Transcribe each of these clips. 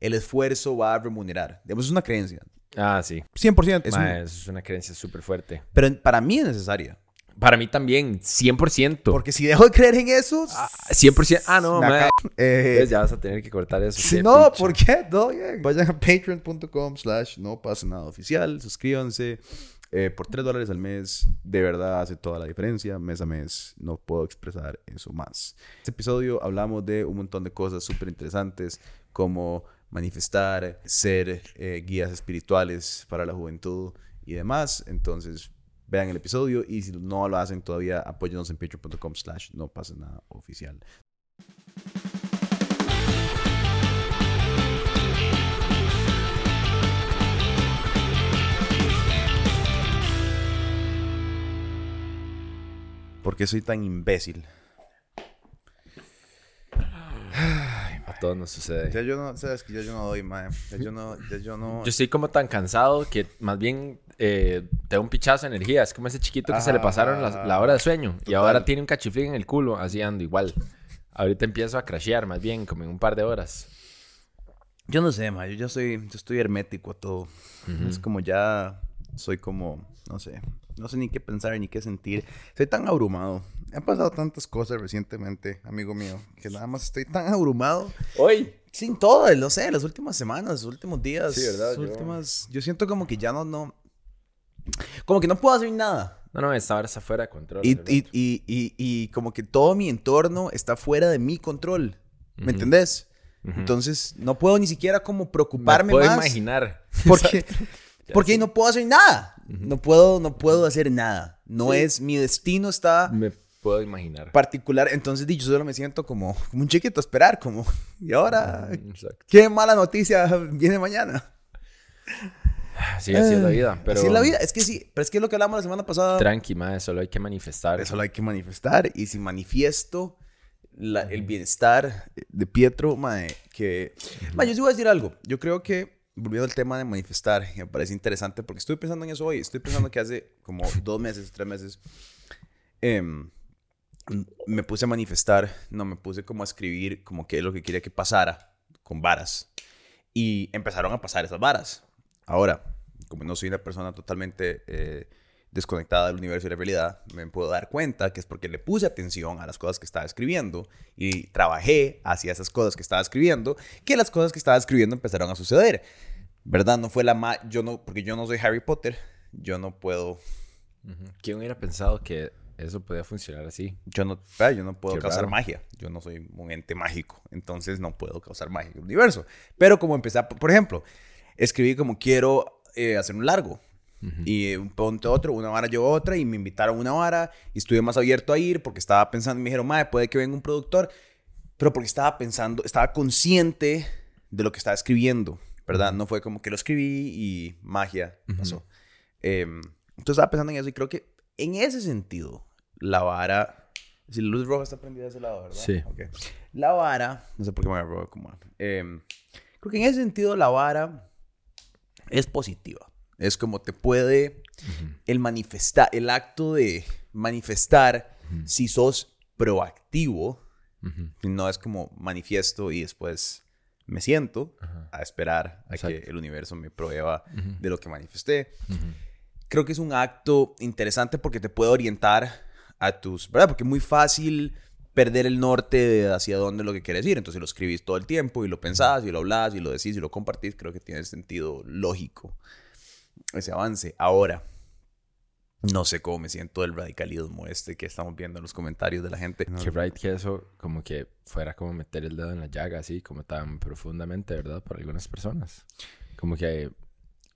el esfuerzo va a remunerar. Digamos, es una creencia. Ah, sí. 100%. Es un- eso es una creencia súper fuerte. pero para mí es necesaria. Para mí también, 100%. Porque si dejo de creer en eso... Ah, 100%. Ah, no, acabo- eh, ya vas a tener que cortar eso. Si no, picha. ¿por qué? Todo bien. Vayan a patreon.com slash no pasa nada oficial. Suscríbanse. Eh, por 3 dólares al mes, de verdad hace toda la diferencia. Mes a mes, no puedo expresar eso más. Este episodio hablamos de un montón de cosas súper interesantes, como manifestar, ser eh, guías espirituales para la juventud y demás. Entonces, vean el episodio y si no lo hacen todavía, apóyenos en patreon.com slash no pasa nada oficial. ¿Por qué soy tan imbécil? A todos nos sucede. Ya yo no, sabes que ya yo no doy, mae. Ya yo no, ya yo no. Yo estoy como tan cansado que más bien eh, te da un pichazo de energía. Es como ese chiquito que se le pasaron la, la hora de sueño y ahora tiene un cachiflín en el culo, así ando igual. Ahorita empiezo a crashear más bien, como en un par de horas. Yo no sé, mae. Yo ya soy, yo estoy hermético a todo. Es como ya soy como, no sé, no sé ni qué pensar ni qué sentir. Estoy tan abrumado. Han pasado tantas cosas recientemente, amigo mío, que nada más estoy tan abrumado. Hoy. Sin todo, no sé, las últimas semanas, los últimos días. Sí, ¿verdad? las Yo- últimas, yo siento como que ya no, no, como que no puedo hacer nada. No, no, esta hora está fuera de control. Y, y, y, y, como que todo mi entorno está fuera de mi control. ¿Me Ujú. entendés? Entonces, no puedo ni siquiera como Me preocuparme puedo más. imaginar. Porque, porque no puedo hacer nada. No puedo, no puedo hacer nada. No Sí. es, mi destino está Me puedo imaginar. particular. Entonces, yo solo me siento como, como un chiquito a esperar, como, y ahora, Exacto. ¿qué mala noticia viene mañana? Sí, así es la vida. Pero Así es la vida. Es que sí, pero es que es lo que hablamos la semana pasada. Tranqui, madre, solo hay que manifestar. Eso lo hay que manifestar. Y si manifiesto la- el bienestar de Pietro, mae, que... Mae, yo sí voy a decir algo. Yo creo que, volviendo al tema de manifestar, me parece interesante porque estoy pensando en eso hoy. Estoy pensando que hace como dos meses, tres meses, em, me puse a manifestar, no, me puse como a escribir como qué es lo que quería que pasara con varas. Y empezaron a pasar esas varas. Ahora, como no soy una persona totalmente eh, desconectada del universo y la realidad, me puedo dar cuenta que es porque le puse atención a las cosas que estaba escribiendo y trabajé hacia esas cosas que estaba escribiendo, que las cosas que estaba escribiendo empezaron a suceder. ¿Verdad? No fue la más... Yo no... Porque yo no soy Harry Potter. Yo no puedo... ¿Quién hubiera pensado que eso podía funcionar así? Yo no, yo no puedo Qué causar raro. magia. Yo no soy un ente mágico. Entonces no puedo causar magia en el universo. Pero como empecé, a- por ejemplo, escribí como quiero eh, hacer un largo. Y un ponte otro, una vara yo otra, y me invitaron a una vara, y estuve más abierto a ir porque estaba pensando, me dijeron, madre, puede que venga un productor, pero porque estaba pensando, estaba consciente de lo que estaba escribiendo, ¿verdad? No fue como que lo escribí y magia pasó. Em, entonces estaba pensando en eso, y creo que en ese sentido, la vara, si la luz roja está prendida de ese lado, ¿verdad? Sí. Ok. La vara, no sé por qué me voy a como... em, creo que en ese sentido la vara es positiva. Es como te puede el manifestar, el acto de manifestar si sos proactivo, no es como manifiesto y después me siento a esperar a que el universo me prueba de lo que manifesté. Creo que es un acto interesante porque te puede orientar a tus, ¿verdad? Porque es muy fácil perder el norte de hacia dónde es lo que quieres ir. Entonces lo escribís todo el tiempo y lo pensás y lo hablas y lo decís y lo compartís. Creo que tiene sentido lógico ese avance. Ahora, no sé cómo me siento del radicalismo este que estamos viendo en los comentarios de la gente. Que right que eso como que fuera como meter el dedo en la llaga así, como tan profundamente, ¿verdad? Para algunas personas. Como que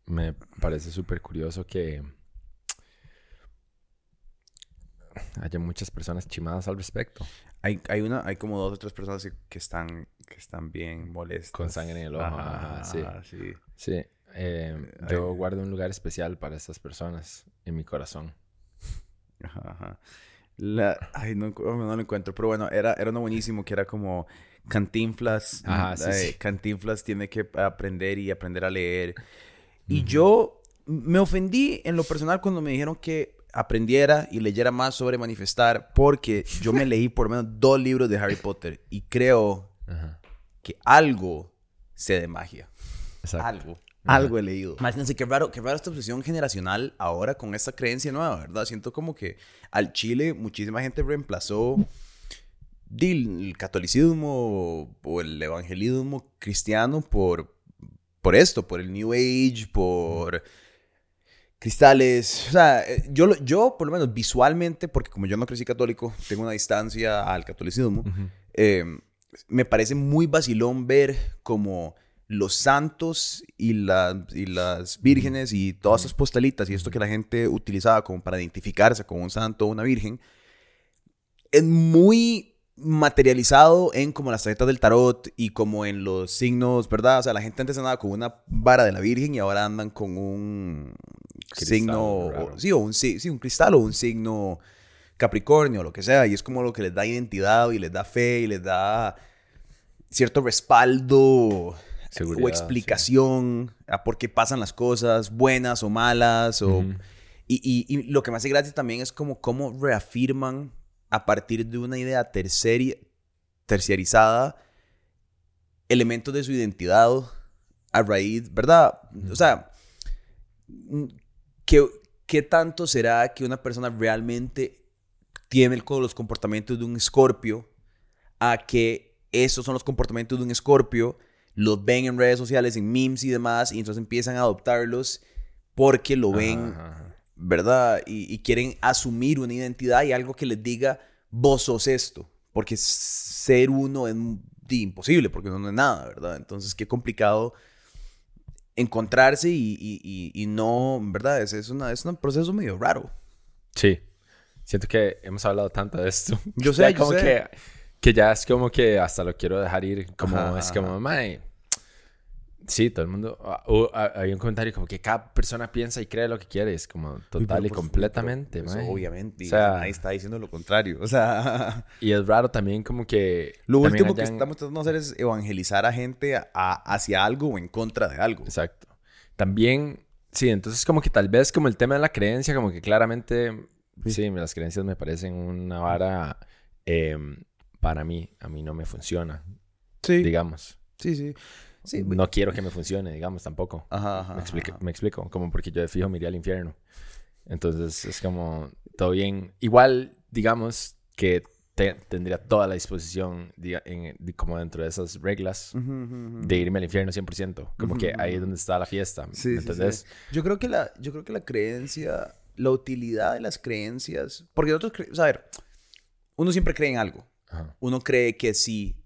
me parece súper curioso que haya muchas personas chimadas al respecto. Hay, hay, una, hay como dos o tres personas que, que están, que están bien molestas. Con sangre en el ojo, ajá, sí. sí. Sí, eh, yo guardo un lugar especial para estas personas en mi corazón. Ajá, ajá. La, ay, no, no lo encuentro, pero bueno, era, era uno buenísimo que era como Cantinflas. Ajá, sí, eh, sí. Cantinflas tiene que aprender y aprender a leer. Y yo me ofendí en lo personal cuando me dijeron que aprendiera y leyera más sobre manifestar, porque yo me leí por lo menos dos libros de Harry Potter y creo Ajá. que algo sé de magia. Exacto. Algo. Algo he leído. Imagínense qué raro, qué raro esta obsesión generacional ahora con esta creencia nueva, ¿verdad? Siento como que al Chile muchísima gente reemplazó el catolicismo o el evangelismo cristiano por, por esto, por el New Age, por cristales. O sea, eh, yo, yo por lo menos visualmente, porque como yo no crecí católico, tengo una distancia al catolicismo, eh, me parece muy vacilón ver como los santos y, la- y las vírgenes y todas esas postalitas y esto que la gente utilizaba como para identificarse con un santo o una virgen, es muy materializado en como las tarjetas del tarot y como en los signos, ¿verdad? O sea, la gente antes andaba con una vara de la virgen y ahora andan con un Cristal signo, raro. sí, o un, sí, un cristal o un signo Capricornio lo que sea, y es como lo que les da identidad y les da fe y les da cierto respaldo Seguridad, o explicación a por qué pasan las cosas, buenas o malas, o... Y- y lo que me hace gracia también es como cómo reafirman a partir de una idea terceri- terciarizada elementos de su identidad a raíz, ¿verdad? O sea, mm, ¿qué, qué tanto será que una persona realmente tiene el- los comportamientos de un escorpio a que esos son los comportamientos de un escorpio, los ven en redes sociales, en memes y demás, y entonces empiezan a adoptarlos porque lo ven Ajá, ajá. ¿verdad? Y, y quieren asumir una identidad y algo que les diga, vos sos esto. Porque ser uno es imposible, porque uno no es nada, ¿verdad? Entonces, qué complicado encontrarse y, y- y- no, ¿verdad? Es, es, una, es un proceso medio raro. Sí. Siento que hemos hablado tanto de esto. Yo sé, yo como sé. Que, que ya es como que hasta lo quiero dejar ir. Como Ajá, es como, mae. Sí, todo el mundo. uh, ah, hay un comentario como que cada persona piensa y cree lo que quiere. Es como total y Pero, completamente, pero eso mae. obviamente. O sea- nadie está diciendo lo contrario. O sea, Y es raro también como que. lo último que hayan- estamos tratando de hacer es evangelizar a gente a- hacia algo o en contra de algo. Exacto. También, sí, entonces como que tal vez como el tema de la creencia, como que claramente, sí, las creencias me parecen una vara, eh, para mí, a mí no me funciona, Sí, digamos. sí, sí. Sí, no quiero que me funcione, digamos, tampoco. Ajá, ajá, me, explico, ajá. me explico, como porque yo de fijo me iría al infierno. Entonces es como todo bien. Igual, digamos que te- tendría toda la disposición, diga- en- como dentro de esas reglas, Ujú, ujú, ujú. de irme al infierno 100%. Como que Ujú, ahí es donde está la fiesta. Sí, ¿Me sí, sí. Yo creo que la, yo creo que la creencia, la utilidad de las creencias, porque nosotros, o sea, a ver, uno siempre cree en algo. Ajá. Uno cree que si,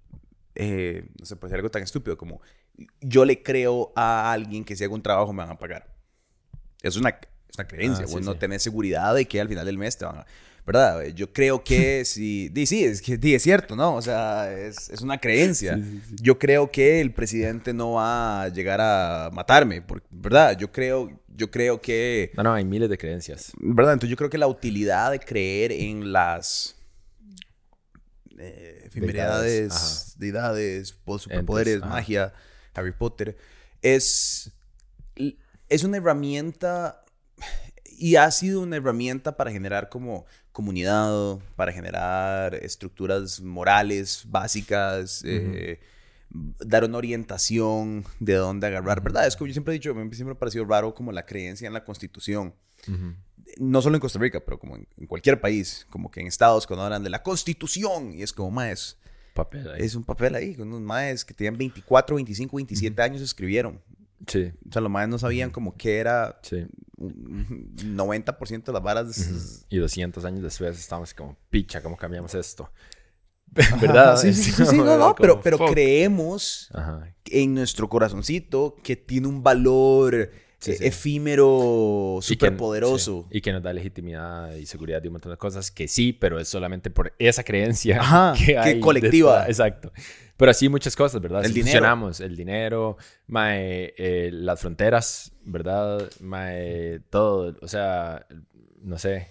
eh, no sé, puede ser algo tan estúpido como yo le creo a alguien que si hago un trabajo me van a pagar. Es una, es una creencia, Ah, sí, no sí. tenés seguridad de que al final del mes te van a... ¿Verdad? Yo creo que si... di, sí, es que di, es cierto, ¿no? O sea, es, es una creencia. Yo creo que el presidente no va a llegar a matarme, ¿verdad? Yo creo, yo creo que... No, no, hay miles de creencias. ¿Verdad? Entonces yo creo que la utilidad de creer en las eh, efemeridades, Deidades, deidades, po- superpoderes, Entes, magia, Harry Potter, es, es una herramienta y ha sido una herramienta para generar como comunidad, para generar estructuras morales básicas, eh, dar una orientación de dónde agarrar, ¿verdad? Es como yo siempre he dicho, me siempre me ha parecido raro como la creencia en la constitución. Ujú. No solo en Costa Rica, pero como en, en cualquier país, como que en Estados cuando hablan de la constitución, y es como, maes, Papel ahí. es un papel ahí, con unos maes que tenían 24, 25, 27 años escribieron. Sí, O sea, los maes no sabían como que era sí. un 90% de las varas. Ujú. Y 200 años después estamos como, picha, ¿cómo cambiamos esto? Ajá, ¿Verdad? Sí, sí, sí, Es sí, no, como- no, pero, pero fuck. creemos Ajá. en nuestro corazoncito que tiene un valor Sí, eh, sí. efímero, Y que- súper poderoso. sí, Y que nos da legitimidad y seguridad y un montón de cosas que sí, pero es solamente por esa creencia Ajá, que, que hay colectiva. Exacto. Pero así muchas cosas, ¿verdad? El dinero. funcionamos, el dinero, mae, eh, las fronteras, ¿verdad? Mae, todo, o sea, no sé.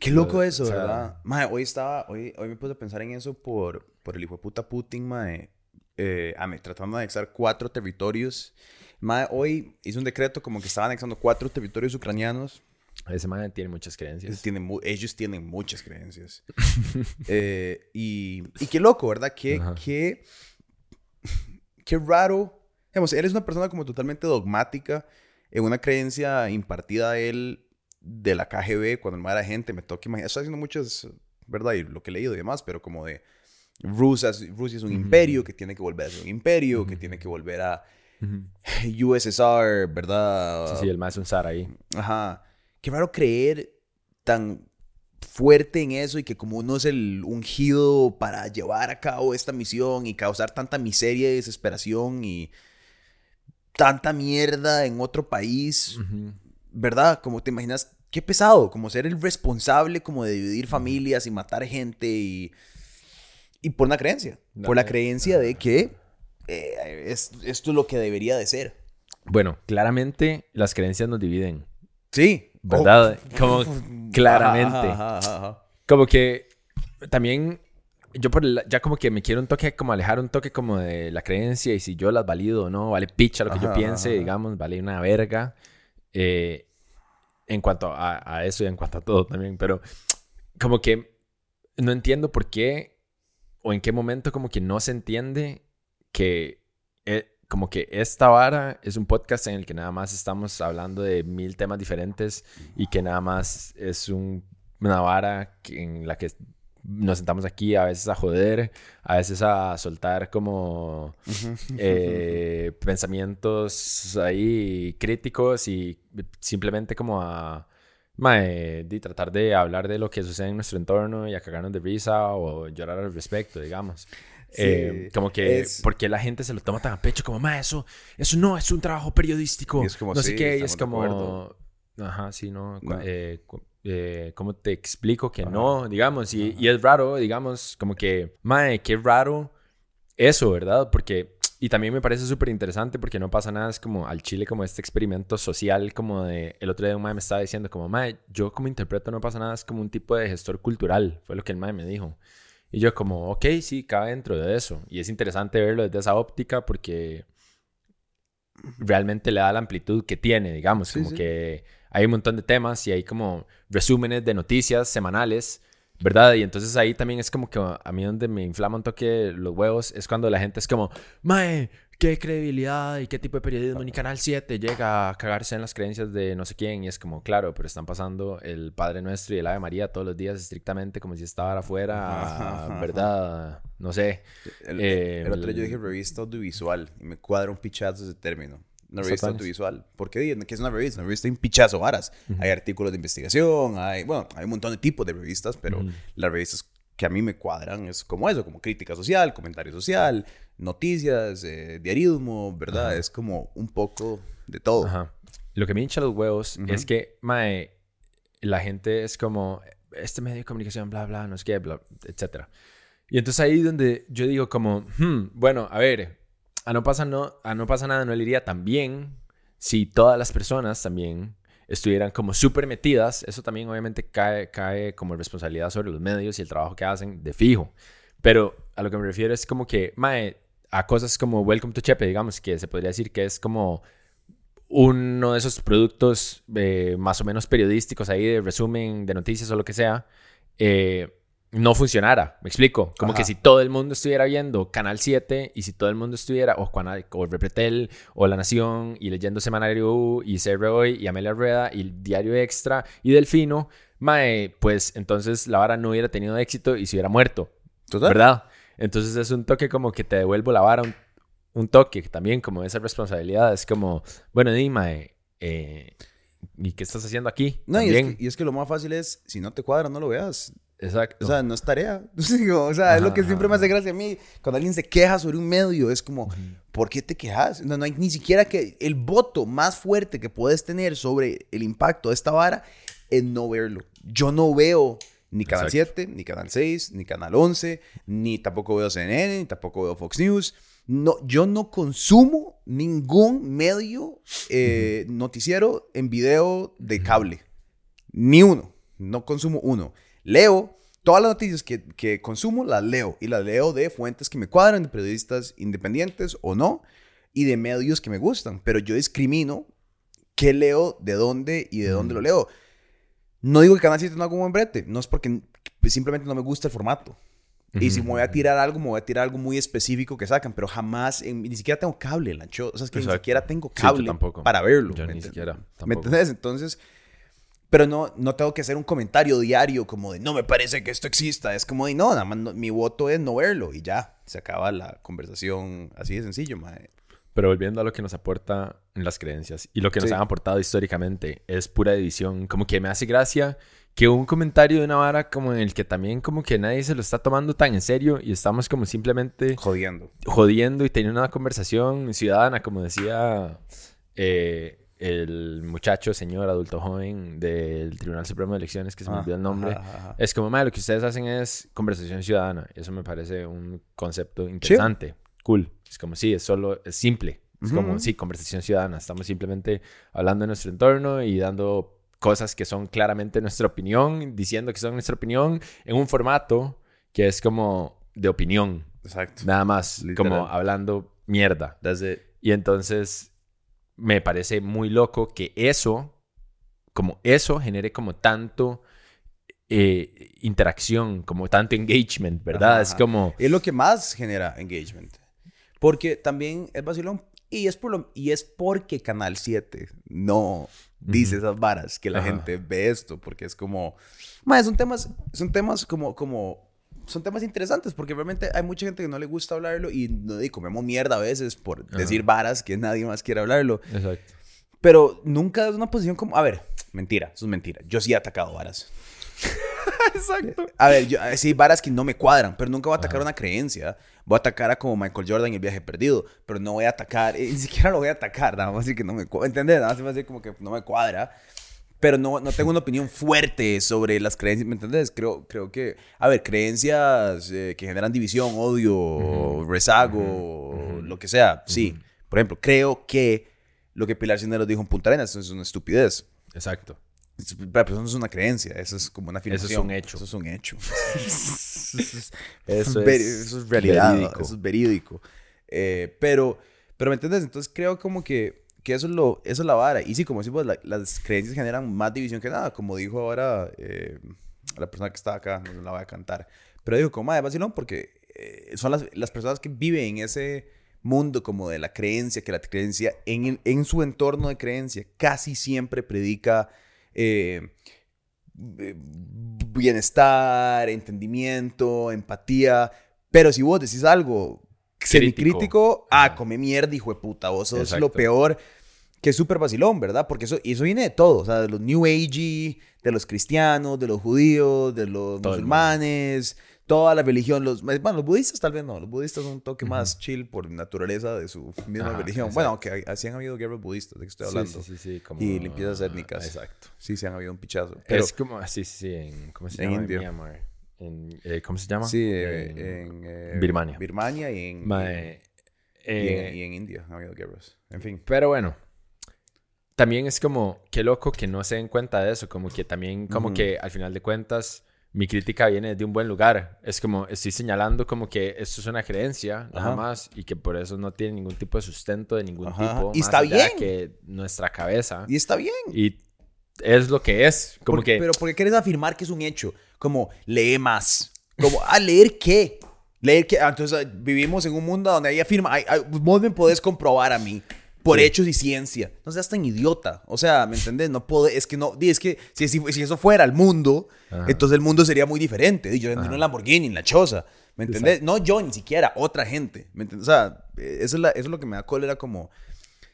Qué loco O eso, sea- ¿verdad? Mae, hoy estaba, hoy, hoy me puse a pensar en eso por, por el hijo de puta Putin, mae, eh, ame- tratando de anexar cuatro territorios. Mae, hoy hizo un decreto como que estaba anexando cuatro territorios ucranianos. Ese man tiene muchas creencias. Tienen mu- ellos tienen muchas creencias. Eh, y, y qué loco, ¿verdad? Qué, qué, qué raro Digamos, él es una persona como totalmente dogmática en una creencia impartida a él de la KGB cuando el más era gente. Me toca imaginar, estoy haciendo muchas, ¿verdad? Y lo que he leído y demás, pero como de Rusia, Rusia es un imperio que tiene que volver a ser un imperio, que tiene que volver a USSR, ¿verdad? Sí, sí, el más es un zar ahí. Ajá. Qué raro creer tan fuerte en eso y que como uno es el ungido para llevar a cabo esta misión y causar tanta miseria y desesperación y tanta mierda en otro país, ¿verdad? Como te imaginas, qué pesado, como ser el responsable como de dividir familias y matar gente y, y por una creencia, por la creencia de que eh, es, esto es lo que debería de ser. Bueno, claramente las creencias nos dividen. Sí. ¿Verdad? Como claramente. Como que también yo por ya como que me quiero un toque, como alejar un toque como de la creencia y si yo las valido o no, vale picha lo que yo piense, digamos, vale una verga. Eh, en cuanto a, eso y en cuanto a todo también, pero como que no entiendo por qué o en qué momento como que no se entiende que eh, como que esta vara es un podcast en el que nada más estamos hablando de mil temas diferentes y que nada más es un, una vara en la que nos sentamos aquí a veces a joder, a veces a soltar como eh, pensamientos ahí críticos y simplemente como a de tratar de hablar de lo que sucede en nuestro entorno y a cagarnos de risa o llorar al respecto, digamos. Eh, como que, es... ¿por qué la gente se lo toma tan a pecho? Como, ma, eso, eso no es un trabajo periodístico. es como, no sé qué, y es como, ajá, sí, no. Eh, eh, ¿Cómo te explico que no? Digamos, y, y, es raro, digamos, como que, mae, qué raro eso, ¿verdad? Porque, y también me parece súper interesante porque no pasa nada, es como al Chile, como este experimento social, como de, el otro día un mae me estaba diciendo, como, mae, yo como interpreto no pasa nada, es como un tipo de gestor cultural, fue lo que el mae me dijo. Y yo como, ok, sí, cabe dentro de eso. Y es interesante verlo desde esa óptica porque realmente le da la amplitud que tiene, digamos, como que hay un montón de temas y hay como resúmenes de noticias semanales, ¿verdad? Y entonces ahí también es como que a mí donde me inflama un toque los huevos es cuando la gente es como, mae, qué credibilidad y qué tipo de periodismo. Ni Canal 7 llega a cagarse en las creencias de no sé quién. Y es como, claro, pero están pasando el Padre Nuestro y el Ave María todos los días estrictamente como si estaba afuera, ¿verdad? No sé. El, el otro día yo dije revista audiovisual y me cuadra un pichazo ese término. Una revista audiovisual. ¿Por qué? ¿Qué es una revista? Una revista hay un pichazo varas. Hay artículos de investigación, hay, bueno, hay un montón de tipos de revistas, pero las revistas que a mí me cuadran es como eso, como crítica social, comentario social, noticias, eh, diarismo, ¿verdad? Es como un poco de todo. Ajá. Lo que me hincha los huevos es que, mae, la gente es como, este medio de comunicación, bla, bla, no sé qué, bla, etc. Y entonces ahí donde yo digo como, hmm, bueno, a ver, a no pasa, no, a no pasa nada no le iría tan bien si todas las personas también estuvieran como súper metidas, eso también obviamente cae, cae como responsabilidad sobre los medios y el trabajo que hacen de fijo. Pero a lo que me refiero es como que, mae, a cosas como Welcome to Chepe, digamos, que se podría decir que es como uno de esos productos eh, más o menos periodísticos ahí de resumen de noticias o lo que sea, eh, no funcionara. Me explico. Como que si todo el mundo estuviera viendo Canal 7 y si todo el mundo estuviera, o, o Repretel, o La Nación, y leyendo Semanario U, y CR Hoy, y Amelia Rueda, y Diario Extra, y Delfino, mae, pues entonces la vara no hubiera tenido éxito y se hubiera muerto. ¿Verdad? Entonces es un toque como que te devuelvo la vara, un, toque también como esa responsabilidad. Es como, bueno, dime, eh, ¿y qué estás haciendo aquí? No, y es, que, y es, que, lo más fácil es, si no te cuadra, no lo veas. Exacto. O sea, no es tarea. o sea, es lo que siempre me hace gracia a mí. Cuando alguien se queja sobre un medio, es como, ¿por qué te quejas? No, no hay ni siquiera que el voto más fuerte que puedes tener sobre el impacto de esta vara es no verlo. Yo no veo ni Canal 7, ni Canal 6, ni Canal 11, ni tampoco veo CNN, ni tampoco veo Fox News. No, yo no consumo ningún medio eh, noticiero en video de cable. Ni uno. No consumo uno. Leo todas las noticias que, que, consumo, las leo. Y las leo de fuentes que me cuadran, de periodistas independientes o no, y de medios que me gustan. Pero yo discrimino qué leo, de dónde y de dónde lo leo. No digo que Canal 7 no haga un buen brete, no es porque pues, simplemente no me gusta el formato. Y si me voy a tirar algo, me voy a tirar algo muy específico que sacan, pero jamás, ni siquiera tengo cable, Lancho. O sea, es que ni siquiera tengo cable tampoco. para verlo. Yo ni siquiera. Tampoco. ¿Me entiendes? Entonces, pero no, no tengo que hacer un comentario diario como de no me parece que esto exista. Es como de no, nada más mi voto es no verlo y ya. Se acaba la conversación así de sencillo, mae. Pero volviendo a lo que nos aporta en las creencias y lo que nos han aportado históricamente es pura edición. Como que me hace gracia que un comentario de una vara como en el que también como que nadie se lo está tomando tan en serio y estamos como simplemente jodiendo. Jodiendo y teniendo una conversación ciudadana, como decía eh, el muchacho, señor, adulto joven del Tribunal Supremo de Elecciones, que se me ah, olvidó el nombre. Es como, madre, lo que ustedes hacen es conversación ciudadana. Eso me parece un concepto interesante. Cool. Es como, sí, es solo, es simple. Es como, sí, conversación ciudadana. Estamos simplemente hablando de nuestro entorno y dando cosas que son claramente nuestra opinión, diciendo que son nuestra opinión en un formato que es como de opinión. Exacto. Nada más, como hablando mierda. Y entonces me parece muy loco que eso, como eso, genere como tanto eh, interacción, como tanto engagement, ¿verdad? Es como... Es lo que más genera engagement. Porque también es vacilón. Y es, por lo, y es porque Canal 7 no dice esas varas que la gente ve esto. Porque es como... Más, son temas, son temas como, como son temas interesantes porque realmente hay mucha gente que no le gusta hablarlo y, y comemos mierda a veces por decir varas que nadie más quiere hablarlo. Exacto. Pero nunca es una posición como, a ver, mentira, eso es mentira. Yo sí he atacado varas. Exacto. A ver, yo, sí, varas que no me cuadran, pero nunca voy a atacar una creencia. Voy a atacar a como Michael Jordan en el viaje perdido, pero no voy a atacar, ni siquiera lo voy a atacar, nada más así que no me cuadra, ¿entendés? Nada más va a decir como que no me cuadra pero no, no tengo una opinión fuerte sobre las creencias, ¿me entiendes? Creo, creo que, a ver, creencias eh, que generan división, odio, rezago, lo que sea, sí. Por ejemplo, creo que lo que Pilar Cisneros dijo en Punta Arenas es una estupidez. Exacto. Pero eso no es una creencia, eso es como una afirmación. Eso es un hecho. Eso es un hecho. eso, es, realidad, verídico. eso es verídico. Eh, pero, pero, ¿me entiendes? Entonces creo como que que eso es, lo, eso es la vara. Y sí, como decimos, las creencias generan más división que nada. Como dijo ahora eh, la persona que está acá, no la voy a cantar. Pero dijo, como, de vacilón, porque eh, son las, las, personas que viven en ese mundo como de la creencia, que la creencia en, en su entorno de creencia casi siempre predica eh, bienestar, entendimiento, empatía. Pero si vos decís algo semicrítico, ah, come mierda, hijo de puta, vos sos lo peor que es súper vacilón, ¿verdad? Porque eso, y eso viene de todo, o sea, de los New Age, de los cristianos, de los judíos, de los musulmanes, toda la religión, los, bueno, los budistas tal vez no, los budistas son un toque más chill por naturaleza de su misma religión. Bueno, aunque así han habido guerras budistas, de que estoy hablando. Sí, sí, sí, como... Y limpiezas étnicas. Exacto. Sí, sí han habido un pichazo. Pero... Es como, sí, sí, sí, en, ¿cómo se llama? En India. En, eh, ¿Cómo se llama? Sí, eh, en, eh, Birmania. Birmania y en, y, en, y en India han habido guerras. En fin. Pero bueno, también es como, qué loco que no se den cuenta de eso, como que también, como que al final de cuentas, mi crítica viene de un buen lugar. Es como, estoy señalando como que esto es una creencia, nada más, y que por eso no tiene ningún tipo de sustento de ningún tipo. Y está bien. Que nuestra cabeza. Y está bien. Y es lo que es. Como que... Pero porque quieres afirmar que es un hecho. Como, lee más. Como, ¿a leer qué? Leer que, ah, entonces vivimos en un mundo donde ahí afirma, vos me podés comprobar a mí por hechos y ciencia. No seas tan idiota. O sea, ¿me entiendes? No puedo, es que no, es que si, si, eso fuera el mundo, entonces el mundo sería muy diferente. Yo tendría un Lamborghini en la choza. ¿Me entendés? No yo ni siquiera, otra gente. ¿Me entiendes? O sea, eso es, eso es lo que me da cólera como...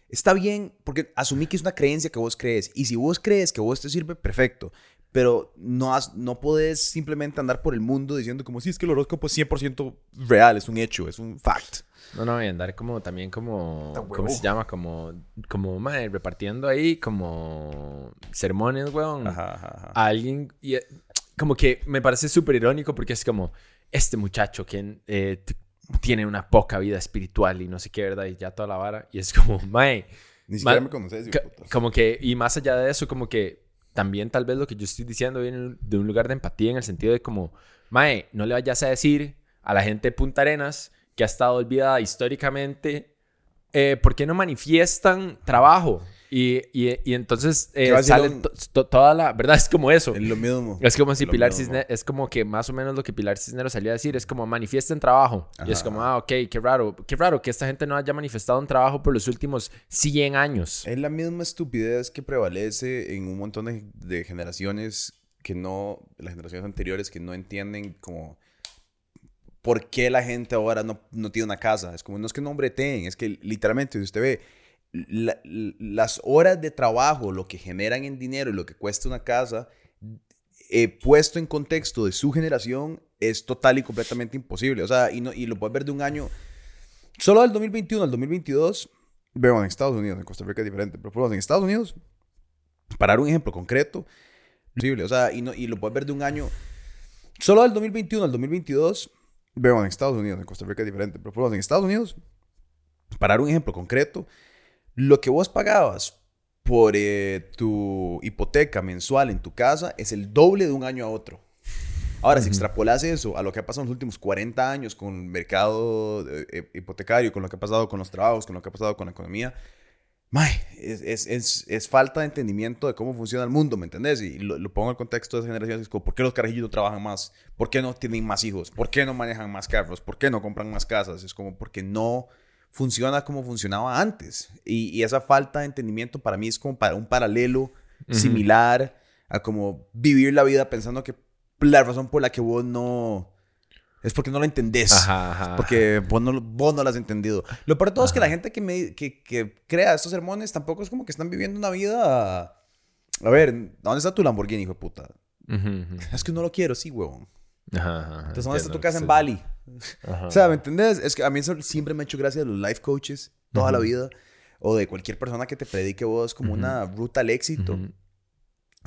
Está bien, porque asumí que es una creencia que vos crees. Y si vos crees que vos te sirve, perfecto. Pero no, has, no podés simplemente andar por el mundo diciendo como si es que el horóscopo es 100% real, es un hecho, es un fact. No, no, y andar como también como, ¿cómo se llama? Como, como, madre, repartiendo ahí como sermones, weón. Ajá, ajá, A alguien, y eh, como que me parece súper irónico porque es como, este muchacho que eh, tiene una poca vida espiritual y no sé qué, ¿verdad? Y ya toda la vara. Y es como, mae. Ni siquiera me conoces. Como que, y más allá de eso, como que también tal vez lo que yo estoy diciendo viene de un lugar de empatía en el sentido de como, mae, no le vayas a decir a la gente de Punta Arenas que ha estado olvidada históricamente, eh, ¿por qué no manifiestan trabajo? Y, y, y entonces eh, sale toda la... ¿Verdad? Es como eso. Es lo mismo. Es como si Pilar Cisneros... Es como que más o menos lo que Pilar Cisneros salía a decir. Es como manifiesta en trabajo. Y es como, ah, ok, qué raro. Qué raro que esta gente no haya manifestado en trabajo por los últimos 100 años. Es la misma estupidez que prevalece en un montón de, de generaciones que no... Las generaciones anteriores que no entienden como por qué la gente ahora no, no tiene una casa. Es como, no es que no breten, es que literalmente, si usted ve las horas de trabajo, lo que generan en dinero y lo que cuesta una casa, eh, puesto en contexto de su generación, es total y completamente imposible. O sea, y, no, y lo puedes ver de un año, solo del 2021 al 2022, veo en Estados Unidos, en Costa Rica es diferente, pero en Estados Unidos, para dar un ejemplo concreto, imposible. O sea, y, no, y lo puedes ver de un año, solo del 2021 al 2022, Veo en Estados Unidos, en Costa Rica es diferente, pero en Estados Unidos, para dar un ejemplo concreto, lo que vos pagabas por eh, tu hipoteca mensual en tu casa es el doble de un año a otro. Ahora, si extrapolas eso a lo que ha pasado en los últimos 40 años con el mercado eh, eh, hipotecario, con lo que ha pasado con los trabajos, con lo que ha pasado con la economía, es, es, es, falta de entendimiento de cómo funciona el mundo, ¿me entendés? Y lo, pongo en el contexto de esa generación, es como, ¿por qué los carajillos no trabajan más? ¿Por qué no tienen más hijos? ¿Por qué no manejan más carros? ¿Por qué no compran más casas? Es como porque no funciona como funcionaba antes. Y, y esa falta de entendimiento para mí es como para un paralelo similar a como vivir la vida pensando que la razón por la que vos no es porque no lo entendés. Ajá, Porque vos no, vos no lo has entendido. Lo peor de todo es que la gente que, me, que, que, crea estos sermones tampoco es como que están viviendo una vida... A ver, ¿dónde está tu Lamborghini, hijo de puta? Es que no lo quiero, sí, huevón. Entonces, ¿dónde está tu casa en Bali? O sea, ¿me entendés? Es que a mí eso siempre me ha hecho gracia de los life coaches toda la vida. O de cualquier persona que te predique vos como una ruta al éxito.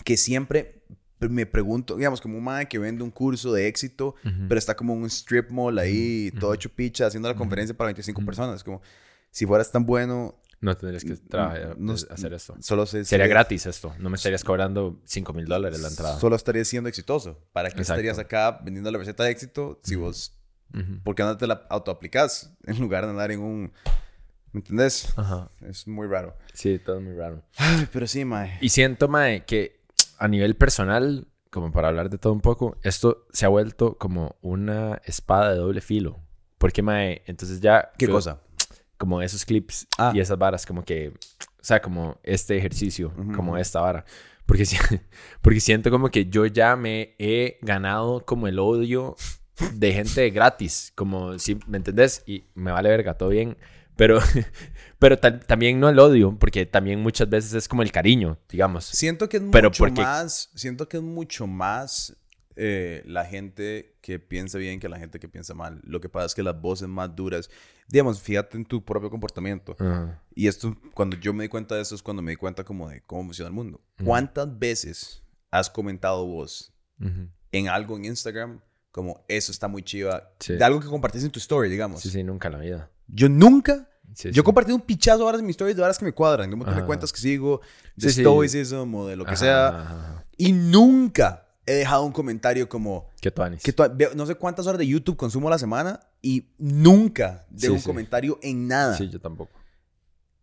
Que siempre me pregunto, digamos, como un madre que vende un curso de éxito, pero está como un strip mall ahí, todo hecho picha, haciendo la conferencia para 25 personas. Como, si fueras tan bueno... No tendrías que trabajar, hacer esto. Solo Sería gratis esto. No me estarías cobrando 5 mil dólares la entrada. Solo estarías siendo exitoso. ¿Para qué estarías acá vendiendo la receta de éxito si vos... ¿Por qué no te la autoaplicás en lugar de andar en un... ¿Me entendés? Ajá. Es muy raro. Sí, todo muy raro. Ay, pero sí, mae. Y siento, mae, que a nivel personal, como para hablar de todo un poco, esto se ha vuelto como una espada de doble filo. Porque, mae, entonces ya... ¿Qué cosa? Como esos clips ah. y esas varas, como que... O sea, como este ejercicio, como esta vara. Porque, porque siento como que yo ya me he ganado como el odio de gente gratis. Como, si ¿me entendés? Y me vale verga, todo bien. Pero, pero también no el odio, porque también muchas veces es como el cariño, digamos. Siento que es mucho más, siento que es mucho más eh, la gente que piensa bien que la gente que piensa mal. Lo que pasa es que las voces más duras, digamos, fíjate en tu propio comportamiento. Y esto, cuando yo me di cuenta de eso, es cuando me di cuenta como de cómo funciona el mundo. ¿Cuántas veces has comentado vos en algo en Instagram como eso está muy chiva? De algo que compartís en tu story, digamos. Sí, sí, nunca en la vida. Yo nunca. yo he compartido un pichazo ahora en mis stories de horas que me cuadran, de un montón de cuentas que sigo, de stoicism o de lo que sea. Y nunca he dejado un comentario como. Que tú que No sé cuántas horas de YouTube consumo a la semana y nunca dejo un comentario en nada. Sí, yo tampoco.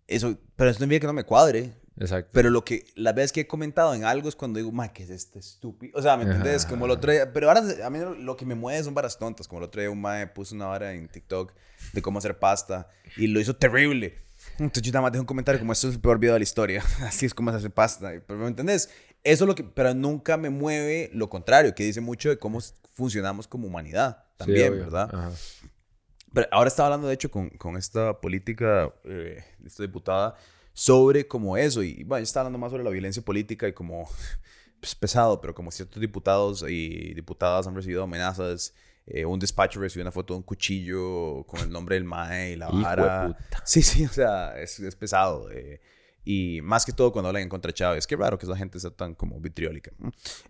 Eso, pero eso no significa que no me cuadre. Exacto. Pero lo que, la vez que he comentado en algo es cuando digo, ma, ¿qué es este estúpido? O sea, ¿me entiendes? Como lo otro pero ahora a mí lo que me mueve son varas tontas. Como el otro día un mae puso una vara en TikTok de cómo hacer pasta y lo hizo terrible. Entonces yo nada más dejo un comentario como, esto es el peor video de la historia. Así es como se hace pasta. Pero, ¿me entendés? Eso es lo que, pero nunca me mueve lo contrario, que dice mucho de cómo funcionamos como humanidad también, ¿verdad? Pero ahora estaba hablando, de hecho, con, con esta política, eh, esta diputada, sobre como eso. Y bueno, está hablando más sobre la violencia política y como pues, pesado, pero como ciertos diputados y diputadas han recibido amenazas. Eh, un despacho recibió una foto de un cuchillo con el nombre del MAE y la vara. Sí, sí, o sea, es, es pesado. Eh, y más que todo cuando hablan en contra de Chávez. Qué raro que esa gente sea tan como vitriólica.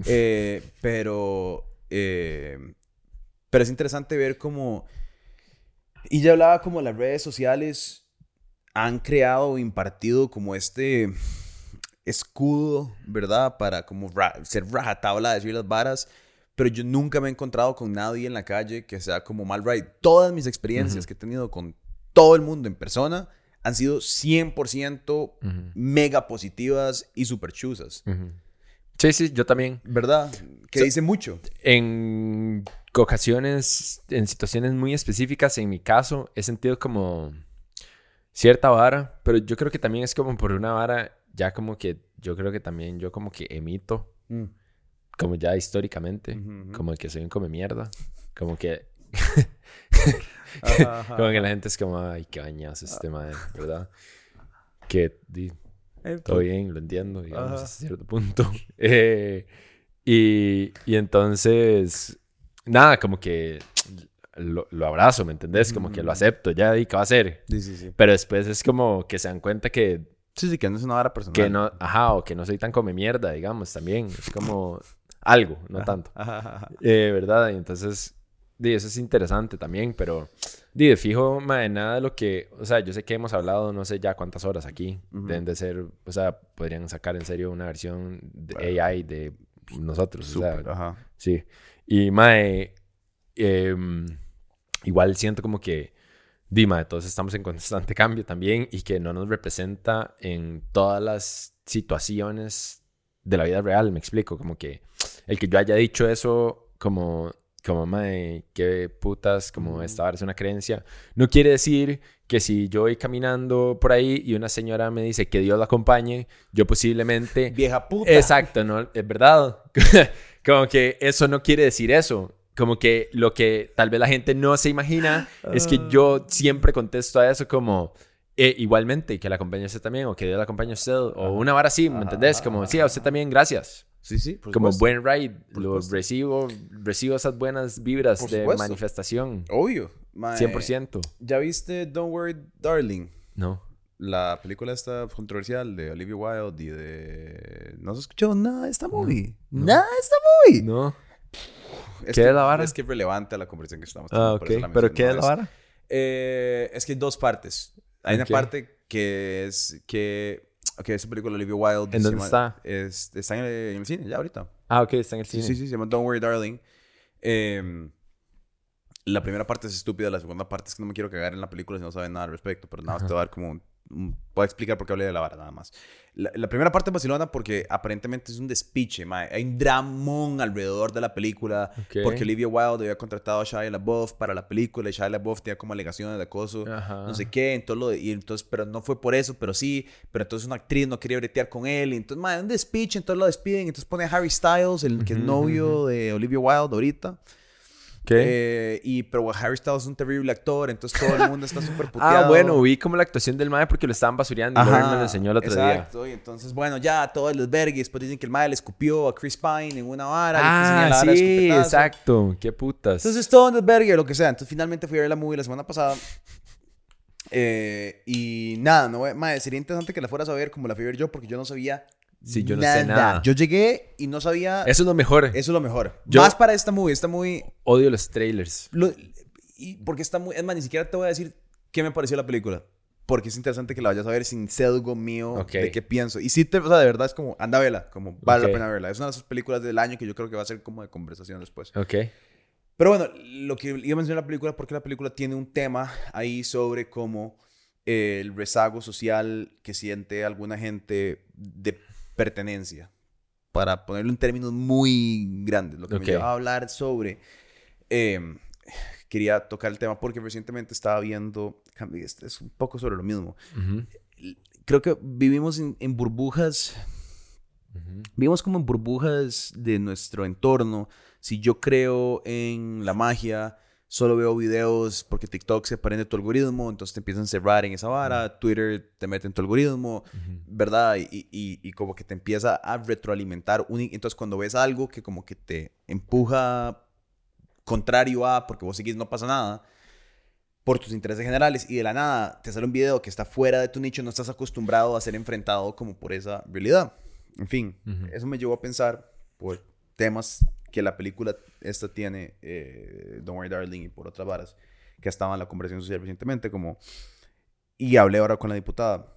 Eh, pero, pero es interesante ver cómo... Y ya hablaba como las redes sociales han creado o impartido como este escudo, ¿verdad? Para como ser rajatabla, decir las varas. Pero yo nunca me he encontrado con nadie en la calle que sea como mal right. Todas mis experiencias que he tenido con todo el mundo en persona han sido 100% mega positivas y super chuzas. Sí, sí, yo también. ¿Verdad? Que dice mucho. En ocasiones, en situaciones muy específicas, en mi caso, he sentido como cierta vara, pero yo creo que también es como por una vara, ya como que yo creo que también yo como que emito, mm. como ya históricamente, como que soy un come mierda, como que... como que la gente es como, ay, qué bañazo este madre, ¿verdad? Que todo bien, lo entiendo, digamos, hasta cierto punto. Eh, y, y entonces, nada, como que lo, lo, abrazo, ¿me entendés? Como que lo acepto, ya, ¿y qué va a hacer? Sí, sí, sí. Pero después es como que se dan cuenta que... Sí, sí, que no es una vara personal. Que no, ajá, o que no soy tan come mierda, digamos, también. Es como algo, no tanto. Eh, ¿Verdad? Y entonces, di, eso es interesante también, pero... Di, de fijo, de nada de lo que... O sea, yo sé que hemos hablado no sé ya cuántas horas aquí. Deben de ser... O sea, podrían sacar en serio una versión de AI de nosotros. o sea, ajá. Sí. Y, mae... Em, igual siento como que, Dima, todos estamos en constante cambio también y que no nos representa en todas las situaciones de la vida real, me explico, como que el que yo haya dicho eso como como, mae, qué putas, como esta es una creencia. No quiere decir que si yo voy caminando por ahí y una señora me dice que Dios la acompañe, yo posiblemente... Vieja puta. Exacto, ¿no? Es verdad. como que eso no quiere decir eso como que lo que tal vez la gente no se imagina es que yo ah. siempre contesto a eso como eh, igualmente que la acompañe usted también o que Dios la acompañe a usted o una vara así, ¿me entendés? Como sí, a usted también, gracias. Sí, sí. como buen ride, lo recibo, recibo esas buenas vibras de manifestación. Obvio. 100%. ¿Ya viste Don't Worry Darling? No. La película esta controversial de Olivia Wilde y de... No se escuchó nada de esta movie. Nada de esta movie. No. Es ¿Qué que, es la vara? Es que es relevante a la conversación que estamos teniendo. Ah, ok. ¿Pero qué es la vara? Eh, es que hay dos partes. Hay una parte que es que... Ok, esa película Olivia Wilde. ¿En dónde está? está en el, cine, ya ahorita. Ah, ok, está en el cine. Sí, sí, sí, se llama Don't Worry Darling. Em, la primera parte es estúpida, la segunda parte es que no me quiero cagar en la película si no saben nada al respecto, pero nada más te voy a dar como un Voy a explicar por qué hablé de la vara, nada más. La, primera parte es Barcelona porque aparentemente es un despiche, mae. Hay un dramón alrededor de la película. Porque Olivia Wilde había contratado a Shia LaBeouf para la película y Shia LaBeouf tenía como alegaciones de acoso, no sé qué. Entonces lo, y entonces, pero no fue por eso, pero sí. Pero entonces una actriz no quería bretear con él. Y entonces, mae, un despiche, entonces lo despiden. Entonces pone a Harry Styles, el que es novio de Olivia Wilde ahorita. Eh, y, pero Harry Styles es un terrible actor, entonces todo el mundo está súper puteado. ah, bueno, vi como la actuación del mae porque lo estaban basureando y me lo enseñó el otro exacto, día. Exacto, y entonces, bueno, ya todo el desvergue. Después dicen que el mae le escupió a Chris Pine en una vara. Ah, sí, exacto. Qué putas. Entonces todo el desvergue, lo que sea. Entonces finalmente fui a ver la movie la semana pasada. Eh, y nada, no, mae, sería interesante que la fueras a ver como la fui a ver yo porque yo no sabía Sí, yo no sé nada. Yo llegué y no sabía. Eso es lo mejor. Eso es lo mejor. Más para esta movie. Esta movie. Odio los trailers. y porque está muy. Es más, ni siquiera te voy a decir qué me pareció la película. Porque es interesante que la vayas a ver sin sesgo mío de qué pienso. Y sí, te, o sea, de verdad es como, anda a verla, como vale la pena verla. Es una de esas películas del año que yo creo que va a ser como de conversación después. Ok. Pero bueno, lo que iba a mencionar la película, porque la película tiene un tema ahí sobre cómo el rezago social que siente alguna gente de pertenencia, para ponerlo en términos muy grandes, lo que me lleva a hablar sobre... Em, quería tocar el tema porque recientemente estaba viendo, este es un poco sobre lo mismo. Creo que vivimos en, burbujas, vivimos como en burbujas de nuestro entorno. Si yo creo en la magia, solo veo videos porque TikTok se prende tu algoritmo, entonces te empiezan a cerrar en esa vara, Twitter te mete en tu algoritmo, ¿verdad? Y, y, como que te empieza a retroalimentar. entonces cuando ves algo que como que te empuja contrario a, porque vos seguís, no pasa nada, por tus intereses generales y de la nada te sale un video que está fuera de tu nicho, no estás acostumbrado a ser enfrentado como por esa realidad. En fin, eso me llevó a pensar por temas que la película esta tiene, eh, Don't Worry Darling, y por otras varas, que estaban en la conversación social recientemente, como... Y hablé ahora con la diputada,